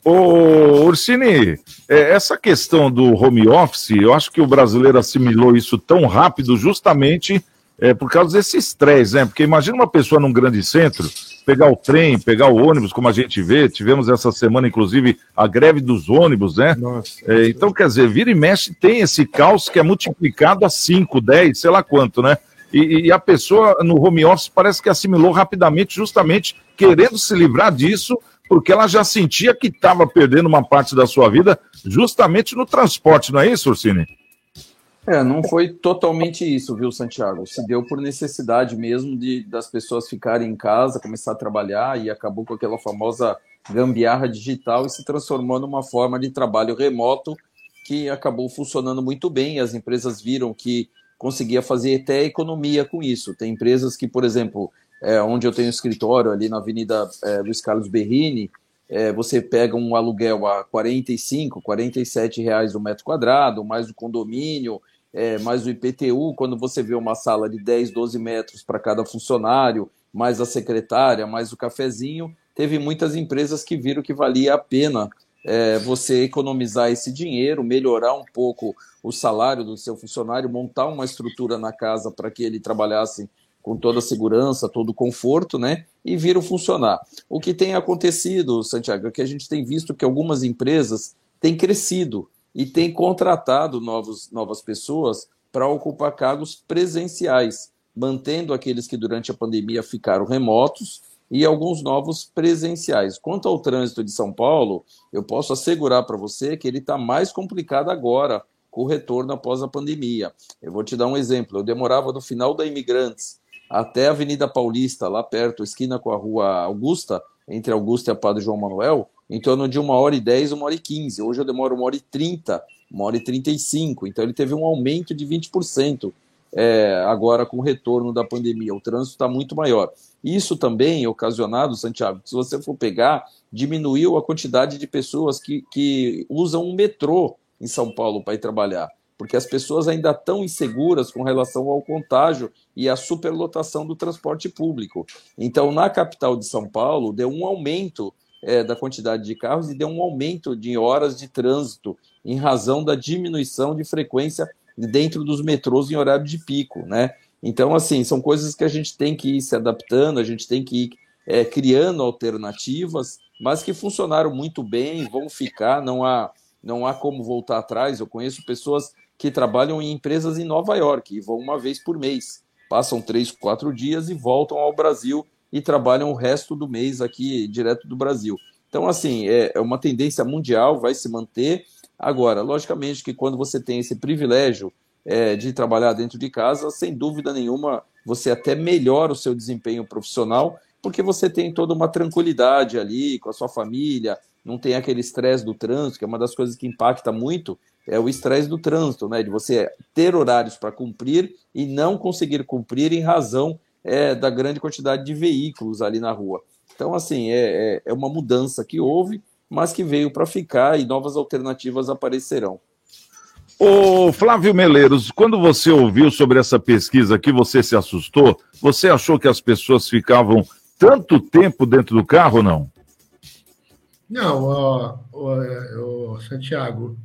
Ô, Ursini, é, essa questão do home office, eu acho que o brasileiro assimilou isso tão rápido justamente é, por causa desse estresse, né? Porque imagina uma pessoa num grande centro, pegar o trem, pegar o ônibus, como a gente vê, tivemos essa semana, inclusive, a greve dos ônibus, né? Nossa, é, então, quer dizer, vira e mexe tem esse caos que é multiplicado a 5, 10, sei lá quanto, né? E, e, a pessoa no home office parece que assimilou rapidamente, justamente querendo se livrar disso, porque ela já sentia que estava perdendo uma parte da sua vida justamente no transporte, não é isso, Ursini? É, não foi totalmente isso, viu, Santiago? Se deu por necessidade mesmo de das pessoas ficarem em casa, começar a trabalhar e acabou com aquela famosa gambiarra digital e se transformou numa forma de trabalho remoto que acabou funcionando muito bem. As empresas viram que conseguia fazer até economia com isso. Tem empresas que, por exemplo, é, onde eu tenho escritório, ali na Avenida é, Luiz Carlos Berrini, é, você pega um aluguel a 45, 47 reais o metro quadrado, mais o condomínio, é, mais o IPTU, quando você vê uma sala de 10, 12 metros para cada funcionário, mais a secretária, mais o cafezinho, teve muitas empresas que viram que valia a pena é, você economizar esse dinheiro, melhorar um pouco o salário do seu funcionário, montar uma estrutura na casa para que ele trabalhasse com toda a segurança, todo o conforto, né? E viram funcionar. O que tem acontecido, Santiago, é que a gente tem visto que algumas empresas têm crescido e tem contratado novos, novas pessoas para ocupar cargos presenciais, mantendo aqueles que durante a pandemia ficaram remotos e alguns novos presenciais. Quanto ao trânsito de São Paulo, eu posso assegurar para você que ele está mais complicado agora com o retorno após a pandemia. Eu vou te dar um exemplo. Eu demorava no final da Imigrantes até a Avenida Paulista, lá perto, esquina com a Rua Augusta, entre Augusta e a Padre João Manuel, em torno de uma hora e dez, uma hora e quinze. Hoje eu demoro uma hora e trinta, uma hora e trinta e cinco. Então ele teve um aumento de 20% é, agora com o retorno da pandemia. O trânsito está muito maior. Isso também ocasionado, Santiago, se você for pegar, diminuiu a quantidade de pessoas que, que usam o metrô em São Paulo para ir trabalhar. porque as pessoas ainda estão inseguras com relação ao contágio e à superlotação do transporte público. Então, na capital de São Paulo, deu um aumento é, da quantidade de carros e deu um aumento de horas de trânsito em razão da diminuição de frequência dentro dos metrôs em horário de pico, né? Então, assim, são coisas que a gente tem que ir se adaptando, a gente tem que ir é, criando alternativas, mas que funcionaram muito bem, vão ficar, não há, não há como voltar atrás. Eu conheço pessoas que trabalham em empresas em Nova York e vão uma vez por mês, passam três, quatro dias e voltam ao Brasil e trabalham o resto do mês aqui direto do Brasil. Então, assim, é, é uma tendência mundial, vai se manter. Agora, logicamente que quando você tem esse privilégio é, de trabalhar dentro de casa, sem dúvida nenhuma, você até melhora o seu desempenho profissional, porque você tem toda uma tranquilidade ali com a sua família, não tem aquele estresse do trânsito, que é uma das coisas que impacta muito, é o estresse do trânsito, né? De você ter horários para cumprir e não conseguir cumprir em razão é, da grande quantidade de veículos ali na rua. Então, assim, é, é, é uma mudança que houve, mas que veio para ficar e novas alternativas aparecerão. Ô Flávio Meleiros, quando você ouviu sobre essa pesquisa aqui, você se assustou? Você achou que as pessoas ficavam tanto tempo dentro do carro ou não? Não, ó, ó, ó, Santiago,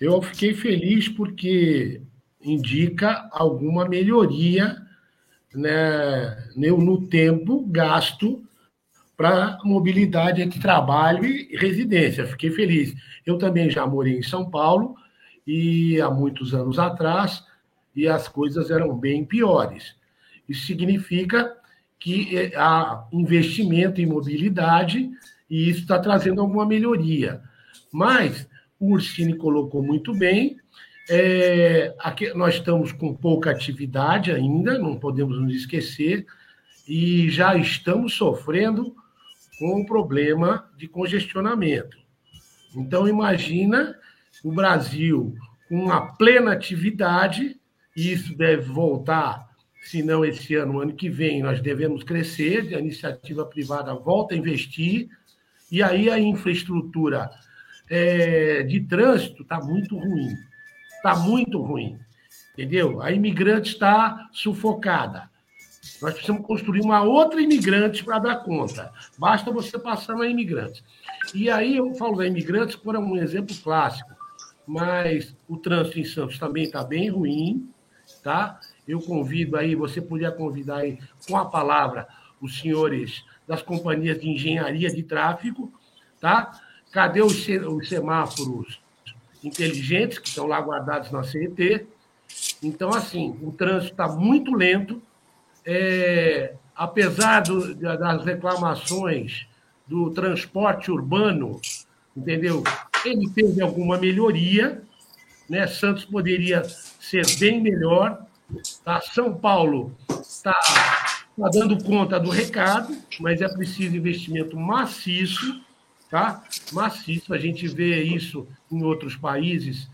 eu fiquei feliz porque indica alguma melhoria né, no tempo gasto para mobilidade entre trabalho e residência. Fiquei feliz. Eu também já morei em São Paulo e há muitos anos atrás, e as coisas eram bem piores. Isso significa que eh, há investimento em mobilidade e isso está trazendo alguma melhoria. Mas o Ursini colocou muito bem, é, aqui, nós estamos com pouca atividade ainda, não podemos nos esquecer, e já estamos sofrendo com o problema de congestionamento. Então, imagina o Brasil com uma plena atividade, e isso deve voltar, se não esse ano, ano que vem, nós devemos crescer, a iniciativa privada volta a investir, e aí a infraestrutura é, de trânsito está muito ruim. Está muito ruim. Entendeu? A imigrante está sufocada. Nós precisamos construir uma outra imigrante para dar conta. Basta você passar na imigrante. E aí eu falo da imigrante por um exemplo clássico mas o trânsito em Santos também está bem ruim, tá? Eu convido aí, você podia convidar aí com a palavra os senhores das companhias de engenharia de tráfego, tá? Cadê os, semáforos inteligentes que estão lá guardados na CET? Então, assim, o trânsito está muito lento. É, apesar do, das reclamações do transporte urbano, entendeu? Ele teve alguma melhoria, né? Santos poderia ser bem melhor. Tá? São Paulo está tá dando conta do recado, mas é preciso investimento maciço, tá? Maciço. A gente vê isso em outros países,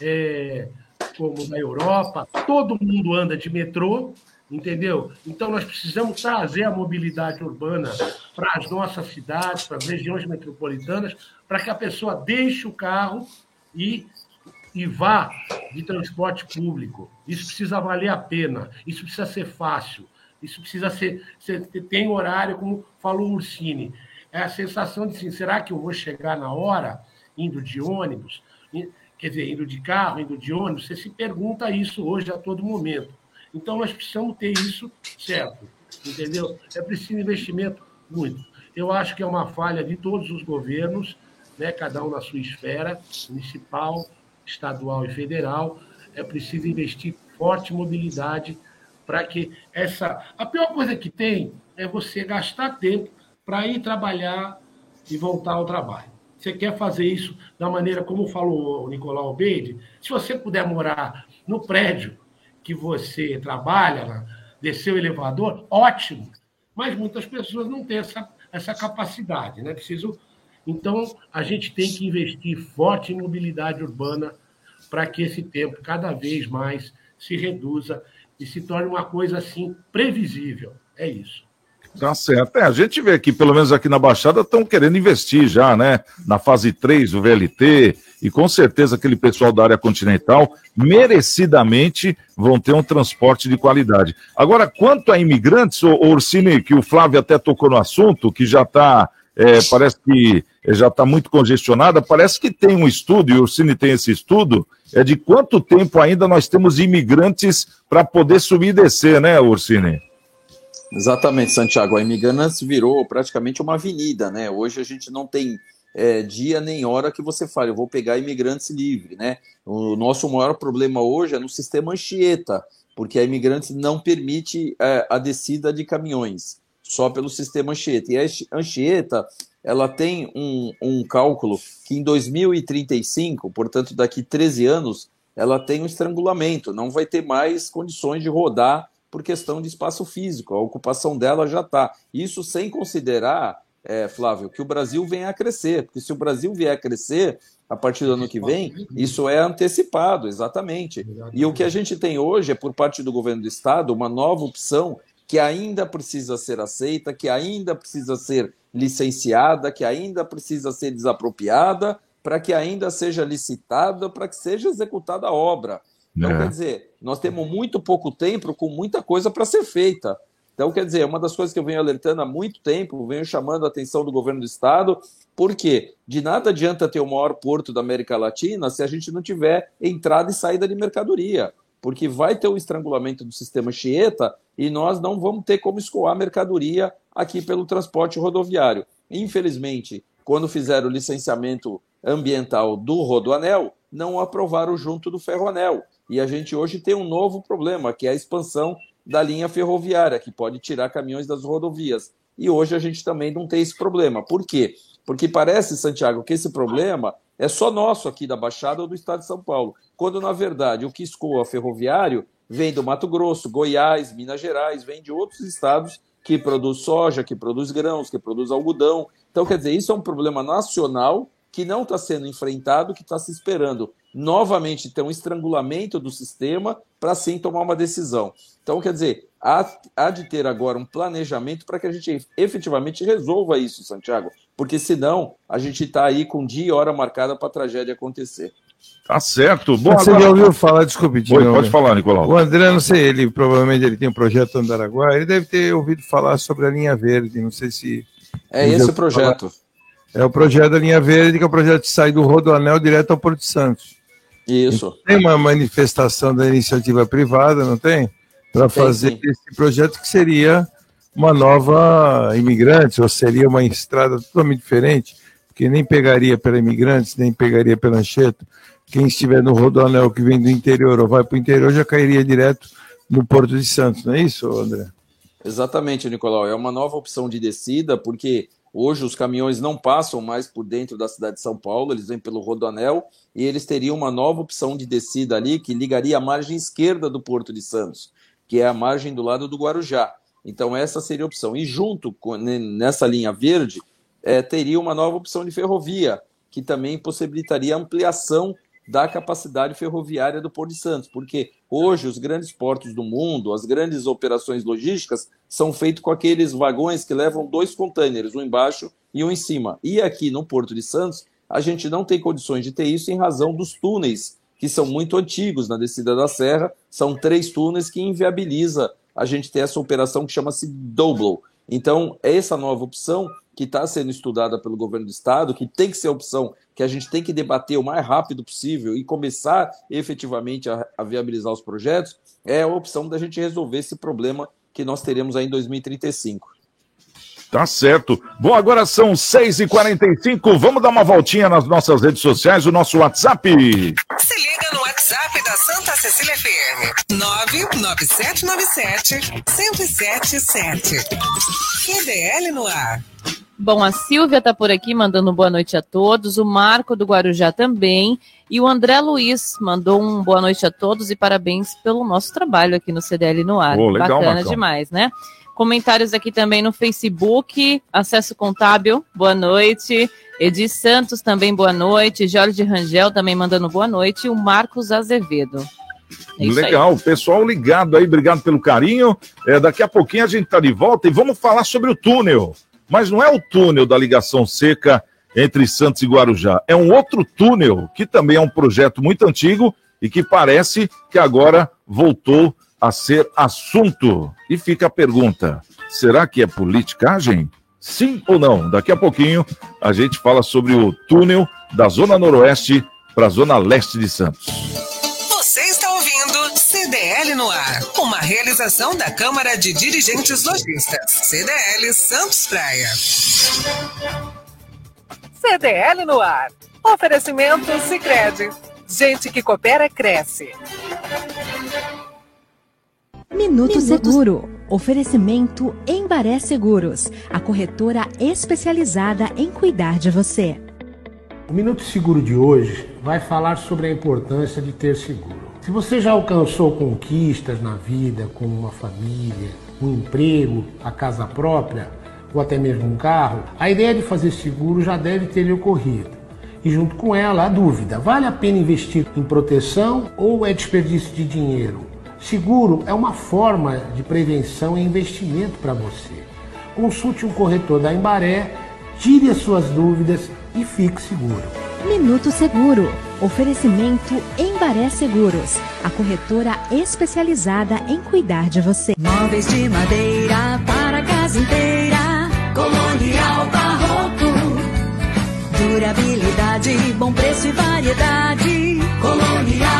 é, como na Europa. Todo mundo anda de metrô, entendeu? Então, nós precisamos trazer a mobilidade urbana para as nossas cidades, para as regiões metropolitanas, para que a pessoa deixe o carro e, e vá de transporte público. Isso precisa valer a pena, isso precisa ser fácil, isso precisa ser. ser tem horário, como falou o Ursini. É a sensação de assim, será que eu vou chegar na hora indo de ônibus? Quer dizer, indo de carro, indo de ônibus, você se pergunta isso hoje a todo momento. Então, nós precisamos ter isso certo, entendeu? É preciso investimento muito. Eu acho que é uma falha de todos os governos, né, cada um na sua esfera, municipal, estadual e federal. É preciso investir forte mobilidade para que essa. A pior coisa que tem é você gastar tempo para ir trabalhar e voltar ao trabalho. Você quer fazer isso da maneira como falou o Nicolau Albeide? Se você puder morar no prédio que você trabalha, descer o elevador, ótimo. Mas muitas pessoas não têm essa, essa capacidade, né? Preciso. Então, a gente tem que investir forte em mobilidade urbana para que esse tempo cada vez mais se reduza e se torne uma coisa assim previsível. É isso. Tá certo. É, a gente vê que, pelo menos aqui na Baixada, estão querendo investir já, né? Na fase 3 do VLT, e com certeza aquele pessoal da área continental, merecidamente, vão ter um transporte de qualidade. Agora, quanto a imigrantes, o Ursini, que o Flávio até tocou no assunto, que já está, é, parece que já está muito congestionada, parece que tem um estudo, e o Ursini tem esse estudo, é de quanto tempo ainda nós temos imigrantes para poder subir e descer, né, Ursini? Exatamente, Santiago. A Imigrantes virou praticamente uma avenida, né? Hoje a gente não tem é, dia nem hora que você fale, eu vou pegar imigrantes livre, né? O nosso maior problema hoje é no sistema Anchieta, porque a Imigrantes não permite é, a descida de caminhões, só pelo sistema Anchieta. E a Anchieta, ela tem um, um cálculo que em 2035, portanto daqui 13 anos, ela tem um estrangulamento, não vai ter mais condições de rodar por questão de espaço físico, a ocupação dela já está. Isso sem considerar, é, Flávio, que o Brasil venha a crescer, porque se o Brasil vier a crescer a partir do ano que vem, isso é antecipado, exatamente. E o que a gente tem hoje é, por parte do governo do Estado, uma nova opção que ainda precisa ser aceita, que ainda precisa ser licenciada, que ainda precisa ser desapropriada, para que ainda seja licitada, para que seja executada a obra. Então, é. quer dizer, nós temos muito pouco tempo com muita coisa para ser feita. Então, quer dizer, é uma das coisas que eu venho alertando há muito tempo, venho chamando a atenção do governo do Estado, porque de nada adianta ter o maior porto da América Latina se a gente não tiver entrada e saída de mercadoria, porque vai ter o um estrangulamento do sistema Chieta e nós não vamos ter como escoar mercadoria aqui pelo transporte rodoviário. Infelizmente, quando fizeram o licenciamento ambiental do Rodoanel, não aprovaram junto do Ferroanel. E a gente hoje tem um novo problema, que é a expansão da linha ferroviária, que pode tirar caminhões das rodovias. E hoje a gente também não tem esse problema. Por quê? Porque parece, Santiago, que esse problema é só nosso aqui da Baixada ou do estado de São Paulo, quando na verdade o que escoa ferroviário vem do Mato Grosso, Goiás, Minas Gerais, vem de outros estados que produz soja, que produz grãos, que produz algodão. Então, quer dizer, isso é um problema nacional que não está sendo enfrentado, que está se esperando novamente ter um estrangulamento do sistema para sim tomar uma decisão. Então, quer dizer, há, há de ter agora um planejamento para que a gente efetivamente resolva isso, Santiago, porque senão a gente está aí com dia e hora marcada para a tragédia acontecer. Tá certo. Bom, Você agora... já ouviu falar, desculpe, Oi, pode falar, Nicolau. O André, não sei, ele provavelmente ele tem um projeto Andaraguá, ele deve ter ouvido falar sobre a linha verde, não sei se... É esse o projeto. Falar. É o projeto da linha verde, que é o projeto que sai do Rodoanel direto ao Porto Santos. Isso. Tem uma manifestação da iniciativa privada, não tem? Para fazer sim. esse projeto que seria uma nova imigrantes, ou seria uma estrada totalmente diferente, que nem pegaria pela imigrantes, nem pegaria pela Anchieta. Quem estiver no Rodoanel que vem do interior ou vai para o interior já cairia direto no Porto de Santos, não é isso, André? Exatamente, Nicolau. É uma nova opção de descida, porque Hoje os caminhões não passam mais por dentro da cidade de São Paulo, eles vêm pelo Rodoanel e eles teriam uma nova opção de descida ali que ligaria a margem esquerda do Porto de Santos, que é a margem do lado do Guarujá. Então essa seria a opção. E junto com, nessa linha verde é, teria uma nova opção de ferrovia, que também possibilitaria ampliação da capacidade ferroviária do Porto de Santos, porque hoje os grandes portos do mundo, as grandes operações logísticas, são feitas com aqueles vagões que levam dois containers, um embaixo e um em cima. E aqui no Porto de Santos, a gente não tem condições de ter isso em razão dos túneis, que são muito antigos na descida da serra, são três túneis que inviabiliza a gente ter essa operação que chama-se Double. Então, essa nova opção que está sendo estudada pelo governo do estado, que tem que ser a opção que a gente tem que debater o mais rápido possível e começar efetivamente a, a viabilizar os projetos, é a opção da gente resolver esse problema que nós teremos aí em 2035. Tá certo. Bom, agora são 6h45. Vamos dar uma voltinha nas nossas redes sociais, o nosso WhatsApp. Se liga WhatsApp da Santa Cecília FM. 99797-1077. QDL no ar. Bom, a Silvia está por aqui mandando boa noite a todos, o Marco do Guarujá também, e o André Luiz mandou um boa noite a todos e parabéns pelo nosso trabalho aqui no CDL no ar. Oh, legal, Bacana Marcão. demais, né? Comentários aqui também no Facebook, Acesso Contábil, boa noite. Edi Santos também, boa noite. Jorge Rangel também mandando boa noite. O Marcos Azevedo. É isso aí. Legal, pessoal ligado aí, obrigado pelo carinho. É, daqui a pouquinho a gente tá de volta e vamos falar sobre o túnel. Mas não é o túnel da ligação seca entre Santos e Guarujá, é um outro túnel que também é um projeto muito antigo e que parece que agora voltou a ser assunto. E fica a pergunta: será que é politicagem? Sim ou não? Daqui a pouquinho a gente fala sobre o túnel da Zona Noroeste para a Zona Leste de Santos. Você está ouvindo CDL no ar, uma realização da Câmara de Dirigentes Lojistas, CDL Santos Praia. CDL no ar. Oferecimento Sicredi. Gente que coopera cresce. Minuto Seguro. Oferecimento Embaré Seguros, a corretora especializada em cuidar de você. O Minuto Seguro de hoje vai falar sobre a importância de ter seguro. Se você já alcançou conquistas na vida, como uma família, um emprego, a casa própria ou até mesmo um carro, a ideia de fazer seguro já deve ter lhe ocorrido. E junto com ela, a dúvida: vale a pena investir em proteção ou é desperdício de dinheiro? Seguro é uma forma de prevenção e investimento para você. Consulte um corretor da Embaré, tire as suas dúvidas e fique seguro. Minuto Seguro. Oferecimento Embaré Seguros, a corretora especializada em cuidar de você. Móveis de madeira para a casa inteira. Colonial Barroco. Durabilidade, bom preço e variedade. Colonial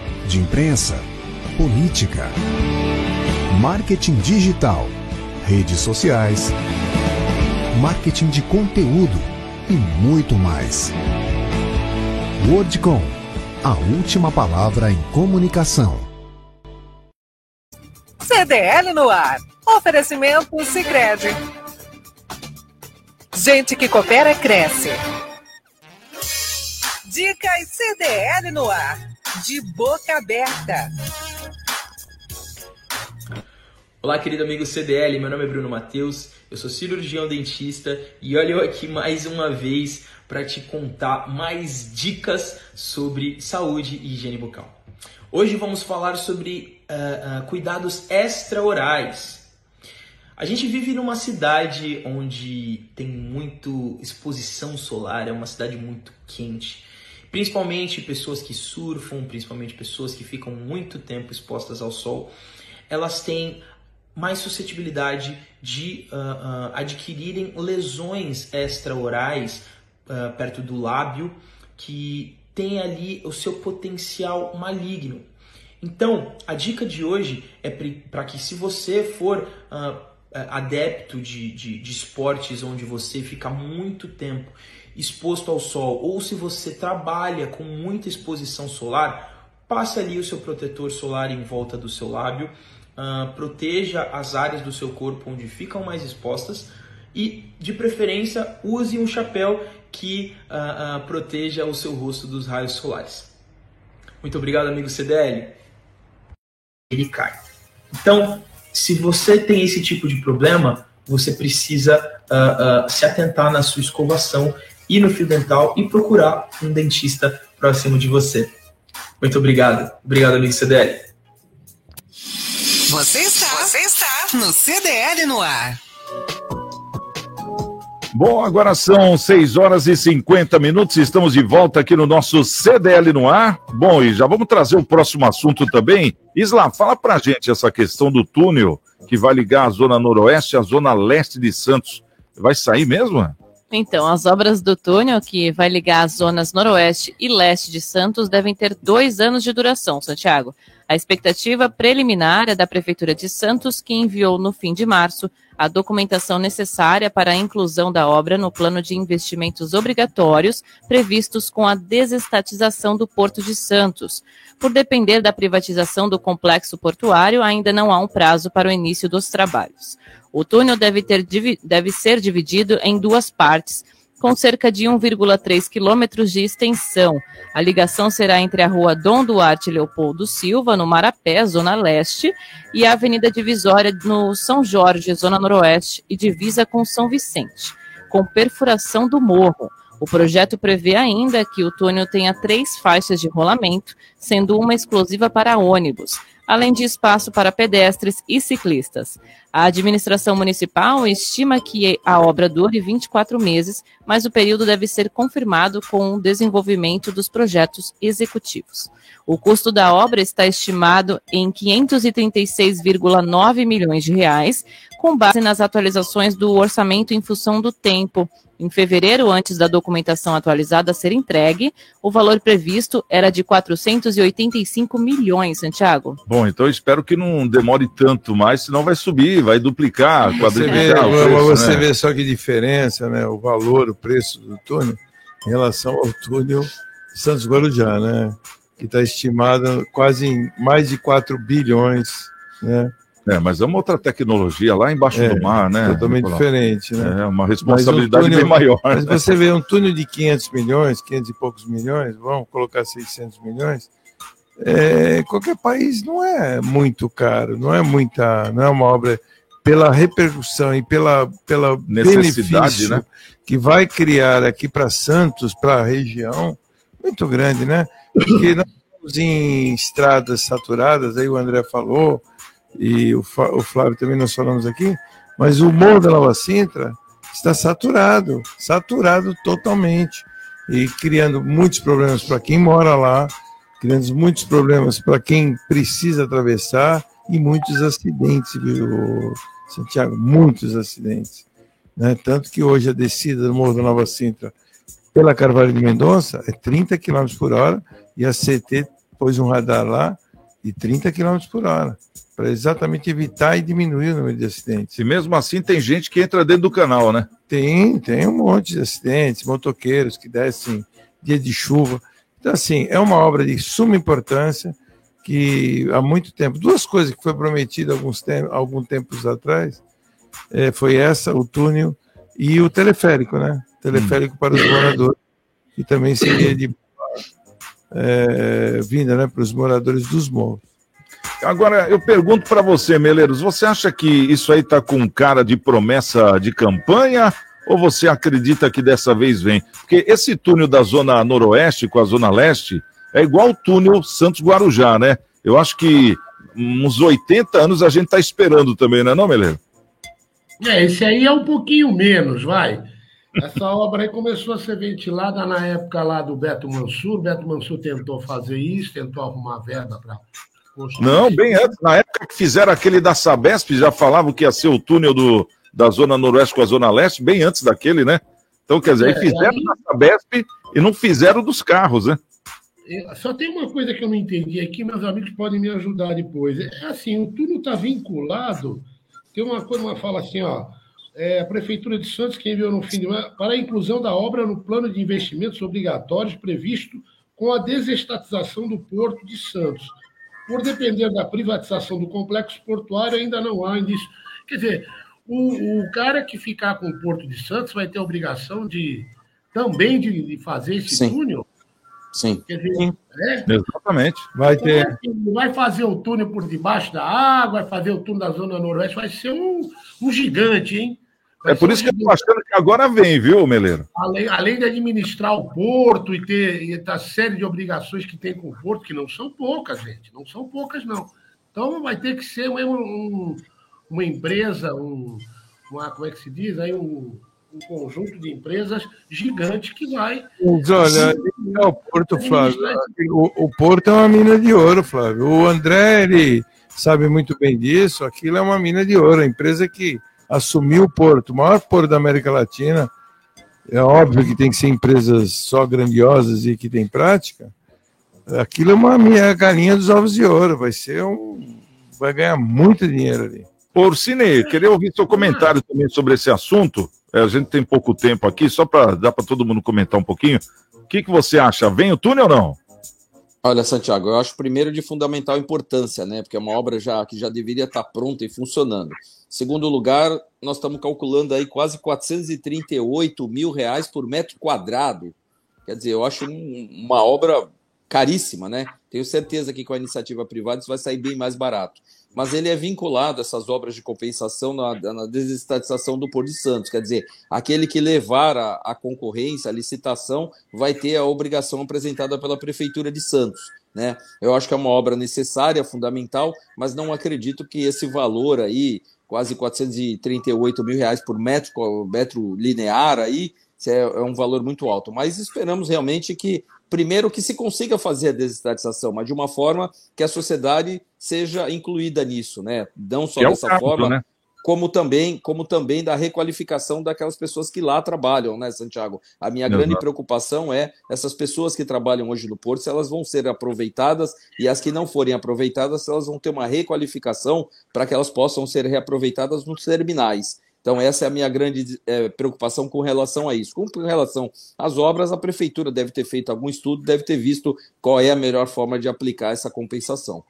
de imprensa, política, marketing digital, redes sociais, marketing de conteúdo e muito mais. Wordcom, a última palavra em comunicação. CDL no ar. Oferecimento Sicredi. Gente que coopera cresce. Dicas CDL no ar. De boca aberta. Olá, querido amigo CDL, meu nome é Bruno Matheus, eu sou cirurgião dentista e olha eu aqui mais uma vez para te contar mais dicas sobre saúde e higiene bucal. Hoje vamos falar sobre uh, uh, cuidados extra-orais. A gente vive numa cidade onde tem muito exposição solar, é uma cidade muito quente. Principalmente pessoas que surfam, principalmente pessoas que ficam muito tempo expostas ao sol, elas têm mais suscetibilidade de uh, uh, adquirirem lesões extraorais uh, perto do lábio que tem ali o seu potencial maligno. Então, a dica de hoje é para que se você for adepto de, de, de esportes onde você fica muito tempo exposto ao sol ou se você trabalha com muita exposição solar, passe ali o seu protetor solar em volta do seu lábio Uh, proteja as áreas do seu corpo onde ficam mais expostas e, de preferência, use um chapéu que uh, uh, proteja o seu rosto dos raios solares. Muito obrigado, amigo CDL. Ele cai. Então, se você tem esse tipo de problema, você precisa se atentar na sua escovação e no fio dental e procurar um dentista próximo de você. Muito obrigado. Obrigado, amigo CDL. Você está, você está no CDL no ar. Bom, agora são 6 horas e 50 minutos, estamos de volta aqui no nosso CDL no ar. Bom, e já vamos trazer o próximo assunto também. Isla, fala pra gente essa questão do túnel que vai ligar a zona noroeste à zona leste de Santos. Vai sair mesmo? Então, as obras do túnel, que vai ligar as zonas noroeste e leste de Santos, devem ter dois anos de duração, Santiago. A expectativa preliminar é da Prefeitura de Santos, que enviou no fim de março a documentação necessária para a inclusão da obra no plano de investimentos obrigatórios previstos com a desestatização do Porto de Santos. Por depender da privatização do complexo portuário, ainda não há um prazo para o início dos trabalhos. O túnel deve, ter, deve ser dividido em duas partes com cerca de 1,3 quilômetros de extensão. A ligação será entre a rua Dom Duarte Leopoldo Silva, no Marapé, Zona Leste, e a Avenida Divisória, no São Jorge, Zona Noroeste, e divisa com São Vicente, com perfuração do morro. O projeto prevê ainda que o túnel tenha três faixas de rolamento, sendo uma exclusiva para ônibus além de espaço para pedestres e ciclistas. A administração municipal estima que a obra dure 24 meses, mas o período deve ser confirmado com o desenvolvimento dos projetos executivos. O custo da obra está estimado em 536,9 milhões de reais, com base nas atualizações do orçamento em função do tempo em fevereiro, antes da documentação atualizada ser entregue, o valor previsto era de 485 milhões, Santiago. Bom, então espero que não demore tanto mais, senão vai subir, vai duplicar, quadruplicar. Você, vê, você né? vê só que diferença, né? O valor, o preço do túnel em relação ao túnel Santos Guarujá, né? Que está estimado quase em mais de 4 bilhões, né? É, mas é uma outra tecnologia lá embaixo é, do mar, né? Totalmente diferente, né? É uma responsabilidade um túnel, bem maior. Mas você vê um túnel de 500 milhões, 500 e poucos milhões, vamos colocar 600 milhões, é, qualquer país não é muito caro, não é muita, não é uma obra pela repercussão e pela, pela necessidade né? que vai criar aqui para Santos, para a região, muito grande, né? Porque nós estamos em estradas saturadas, aí o André falou, e o, Flávio também nós falamos aqui, mas o Morro da Nova Sintra está saturado, saturado totalmente, e criando muitos problemas para quem mora lá, criando muitos problemas para quem precisa atravessar e muitos acidentes, viu, Santiago? Muitos acidentes. Né? Tanto que hoje a descida do Morro da Nova Sintra pela Carvalho de Mendonça é 30 km por hora e a CT pôs um radar lá de 30 km por hora para exatamente evitar e diminuir o número de acidentes. E mesmo assim tem gente que entra dentro do canal, né? Tem, tem um monte de acidentes, motoqueiros que descem dia de chuva. Então, assim, é uma obra de suma importância que há muito tempo, duas coisas que foi prometido alguns tem, alguns tempos atrás, é, foi essa, o túnel e o teleférico, né? Teleférico para os moradores, que também seria de é, vinda né, para os moradores dos morros. Agora, eu pergunto para você, Meleiros, você acha que isso aí está com cara de promessa de campanha ou você acredita que dessa vez vem? Porque esse túnel da zona noroeste com a zona leste é igual o túnel Santos-Guarujá, né? Eu acho que uns 80 anos a gente está esperando também, não é não, Meleiro? É, esse aí é um pouquinho menos, vai. Essa obra aí começou a ser ventilada na época lá do Beto Mansur. Beto Mansur tentou fazer isso, tentou arrumar verba para não, bem antes, na época que fizeram aquele da Sabesp, já falavam que ia ser o túnel do, da Zona Noroeste com a Zona Leste, bem antes daquele, né? Então, quer dizer, é, aí fizeram aí... da Sabesp e não fizeram dos carros, né? É, só tem uma coisa que eu não entendi aqui, meus amigos podem me ajudar depois. É assim, o túnel está vinculado. Tem uma coisa, uma fala assim, ó. É, a Prefeitura de Santos, que enviou no fim de ano, para a inclusão da obra no plano de investimentos obrigatórios previsto com a desestatização do Porto de Santos por depender da privatização do complexo portuário, ainda não há indício. Quer dizer, o, o cara que ficar com o Porto de Santos vai ter a obrigação de também de, de fazer esse Sim. túnel? Sim. Quer dizer, é? Exatamente. Vai ter. Então, vai fazer o túnel por debaixo da água, vai fazer o túnel da Zona Noroeste, vai ser um, um gigante, hein? É por isso que eu estou achando que agora vem, viu, Meleiro? Além, além de administrar o porto e ter e a série de obrigações que tem com o porto, que não são poucas, gente, não são poucas, não. Então vai ter que ser um, um, uma empresa, um, uma, como é que se diz? Aí um, um conjunto de empresas gigante que vai. Mas olha, é o Porto, Flávio. O, o Porto é uma mina de ouro, Flávio. O André, ele sabe muito bem disso. Aquilo é uma mina de ouro. A empresa que assumiu o porto, o maior porto da América Latina. É óbvio que tem que ser empresas só grandiosas e que tem prática. Aquilo é uma minha galinha dos ovos de ouro. Vai ser um. Vai ganhar muito dinheiro ali. Orsini, queria ouvir seu comentário também sobre esse assunto. É, a gente tem pouco tempo aqui, só para dar para todo mundo comentar um pouquinho. O que, que você acha? Vem o túnel ou não? Olha, Santiago, eu acho primeiro de fundamental importância, né? Porque é uma obra já que já deveria estar pronta e funcionando. Segundo lugar, nós estamos calculando aí quase 438 mil reais por metro quadrado. Quer dizer, eu acho um, uma obra caríssima, né? Tenho certeza que com a iniciativa privada isso vai sair bem mais barato. Mas ele é vinculado a essas obras de compensação na, na desestatização do Porto de Santos. Quer dizer, aquele que levar a, a concorrência, a licitação, vai ter a obrigação apresentada pela Prefeitura de Santos. Né? Eu acho que é uma obra necessária, fundamental, mas não acredito que esse valor aí, quase 438 mil reais por metro, metro linear aí, é, é um valor muito alto. Mas esperamos realmente que primeiro que se consiga fazer a desestatização, mas de uma forma que a sociedade seja incluída nisso, né? Não só é dessa caso, forma, né? como também, como também da requalificação daquelas pessoas que lá trabalham, né, Santiago? A minha Exato. grande preocupação é essas pessoas que trabalham hoje no Porto, se elas vão ser aproveitadas e as que não forem aproveitadas, se elas vão ter uma requalificação para que elas possam ser reaproveitadas nos terminais. Então, essa é a minha grande eh, preocupação com relação a isso. Com relação às obras, a prefeitura deve ter feito algum estudo, deve ter visto qual é a melhor forma de aplicar essa compensação.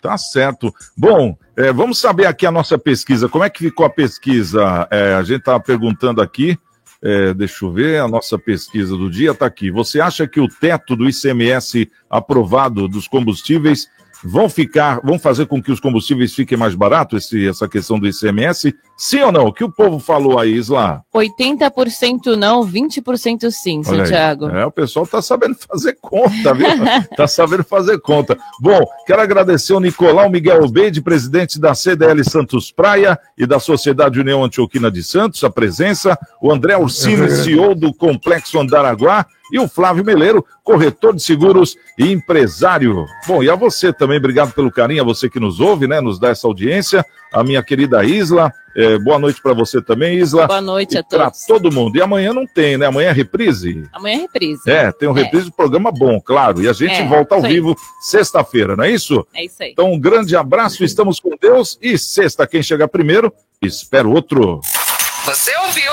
Tá certo. Bom, é, vamos saber aqui a nossa pesquisa. Como é que ficou a pesquisa? É, a gente estava perguntando aqui. é, deixa eu ver, a nossa pesquisa do dia está aqui. Você acha que o teto do ICMS aprovado dos combustíveis vão ficar, vão fazer com que os combustíveis fiquem mais baratos, esse, essa questão do ICMS? Sim ou não? O que o povo falou aí, Isla? 80% não, 20% sim, Olha aí. Santiago. É, o pessoal tá sabendo fazer conta, viu? tá sabendo fazer conta. Bom, quero agradecer o Nicolau Miguel Obeide, presidente da CDL Santos Praia e da Sociedade União Antioquina de Santos, a presença, o André Ursini, CEO do Complexo Andaraguá, e o Flávio Meleiro, corretor de seguros e empresário. Bom, e a você também, obrigado pelo carinho, a você que nos ouve, né, nos dá essa audiência, a minha querida Isla, eh, boa noite para você também, Isla. Boa noite a Para todos. todo mundo. E amanhã não tem, né? Amanhã é reprise? Amanhã é reprise. É, tem um reprise do programa bom, claro. E a gente É, volta ao vivo sexta-feira, não é isso? É isso aí. Então, um grande abraço, estamos com Deus. E sexta, quem chegar primeiro, espera o outro. Você ouviu?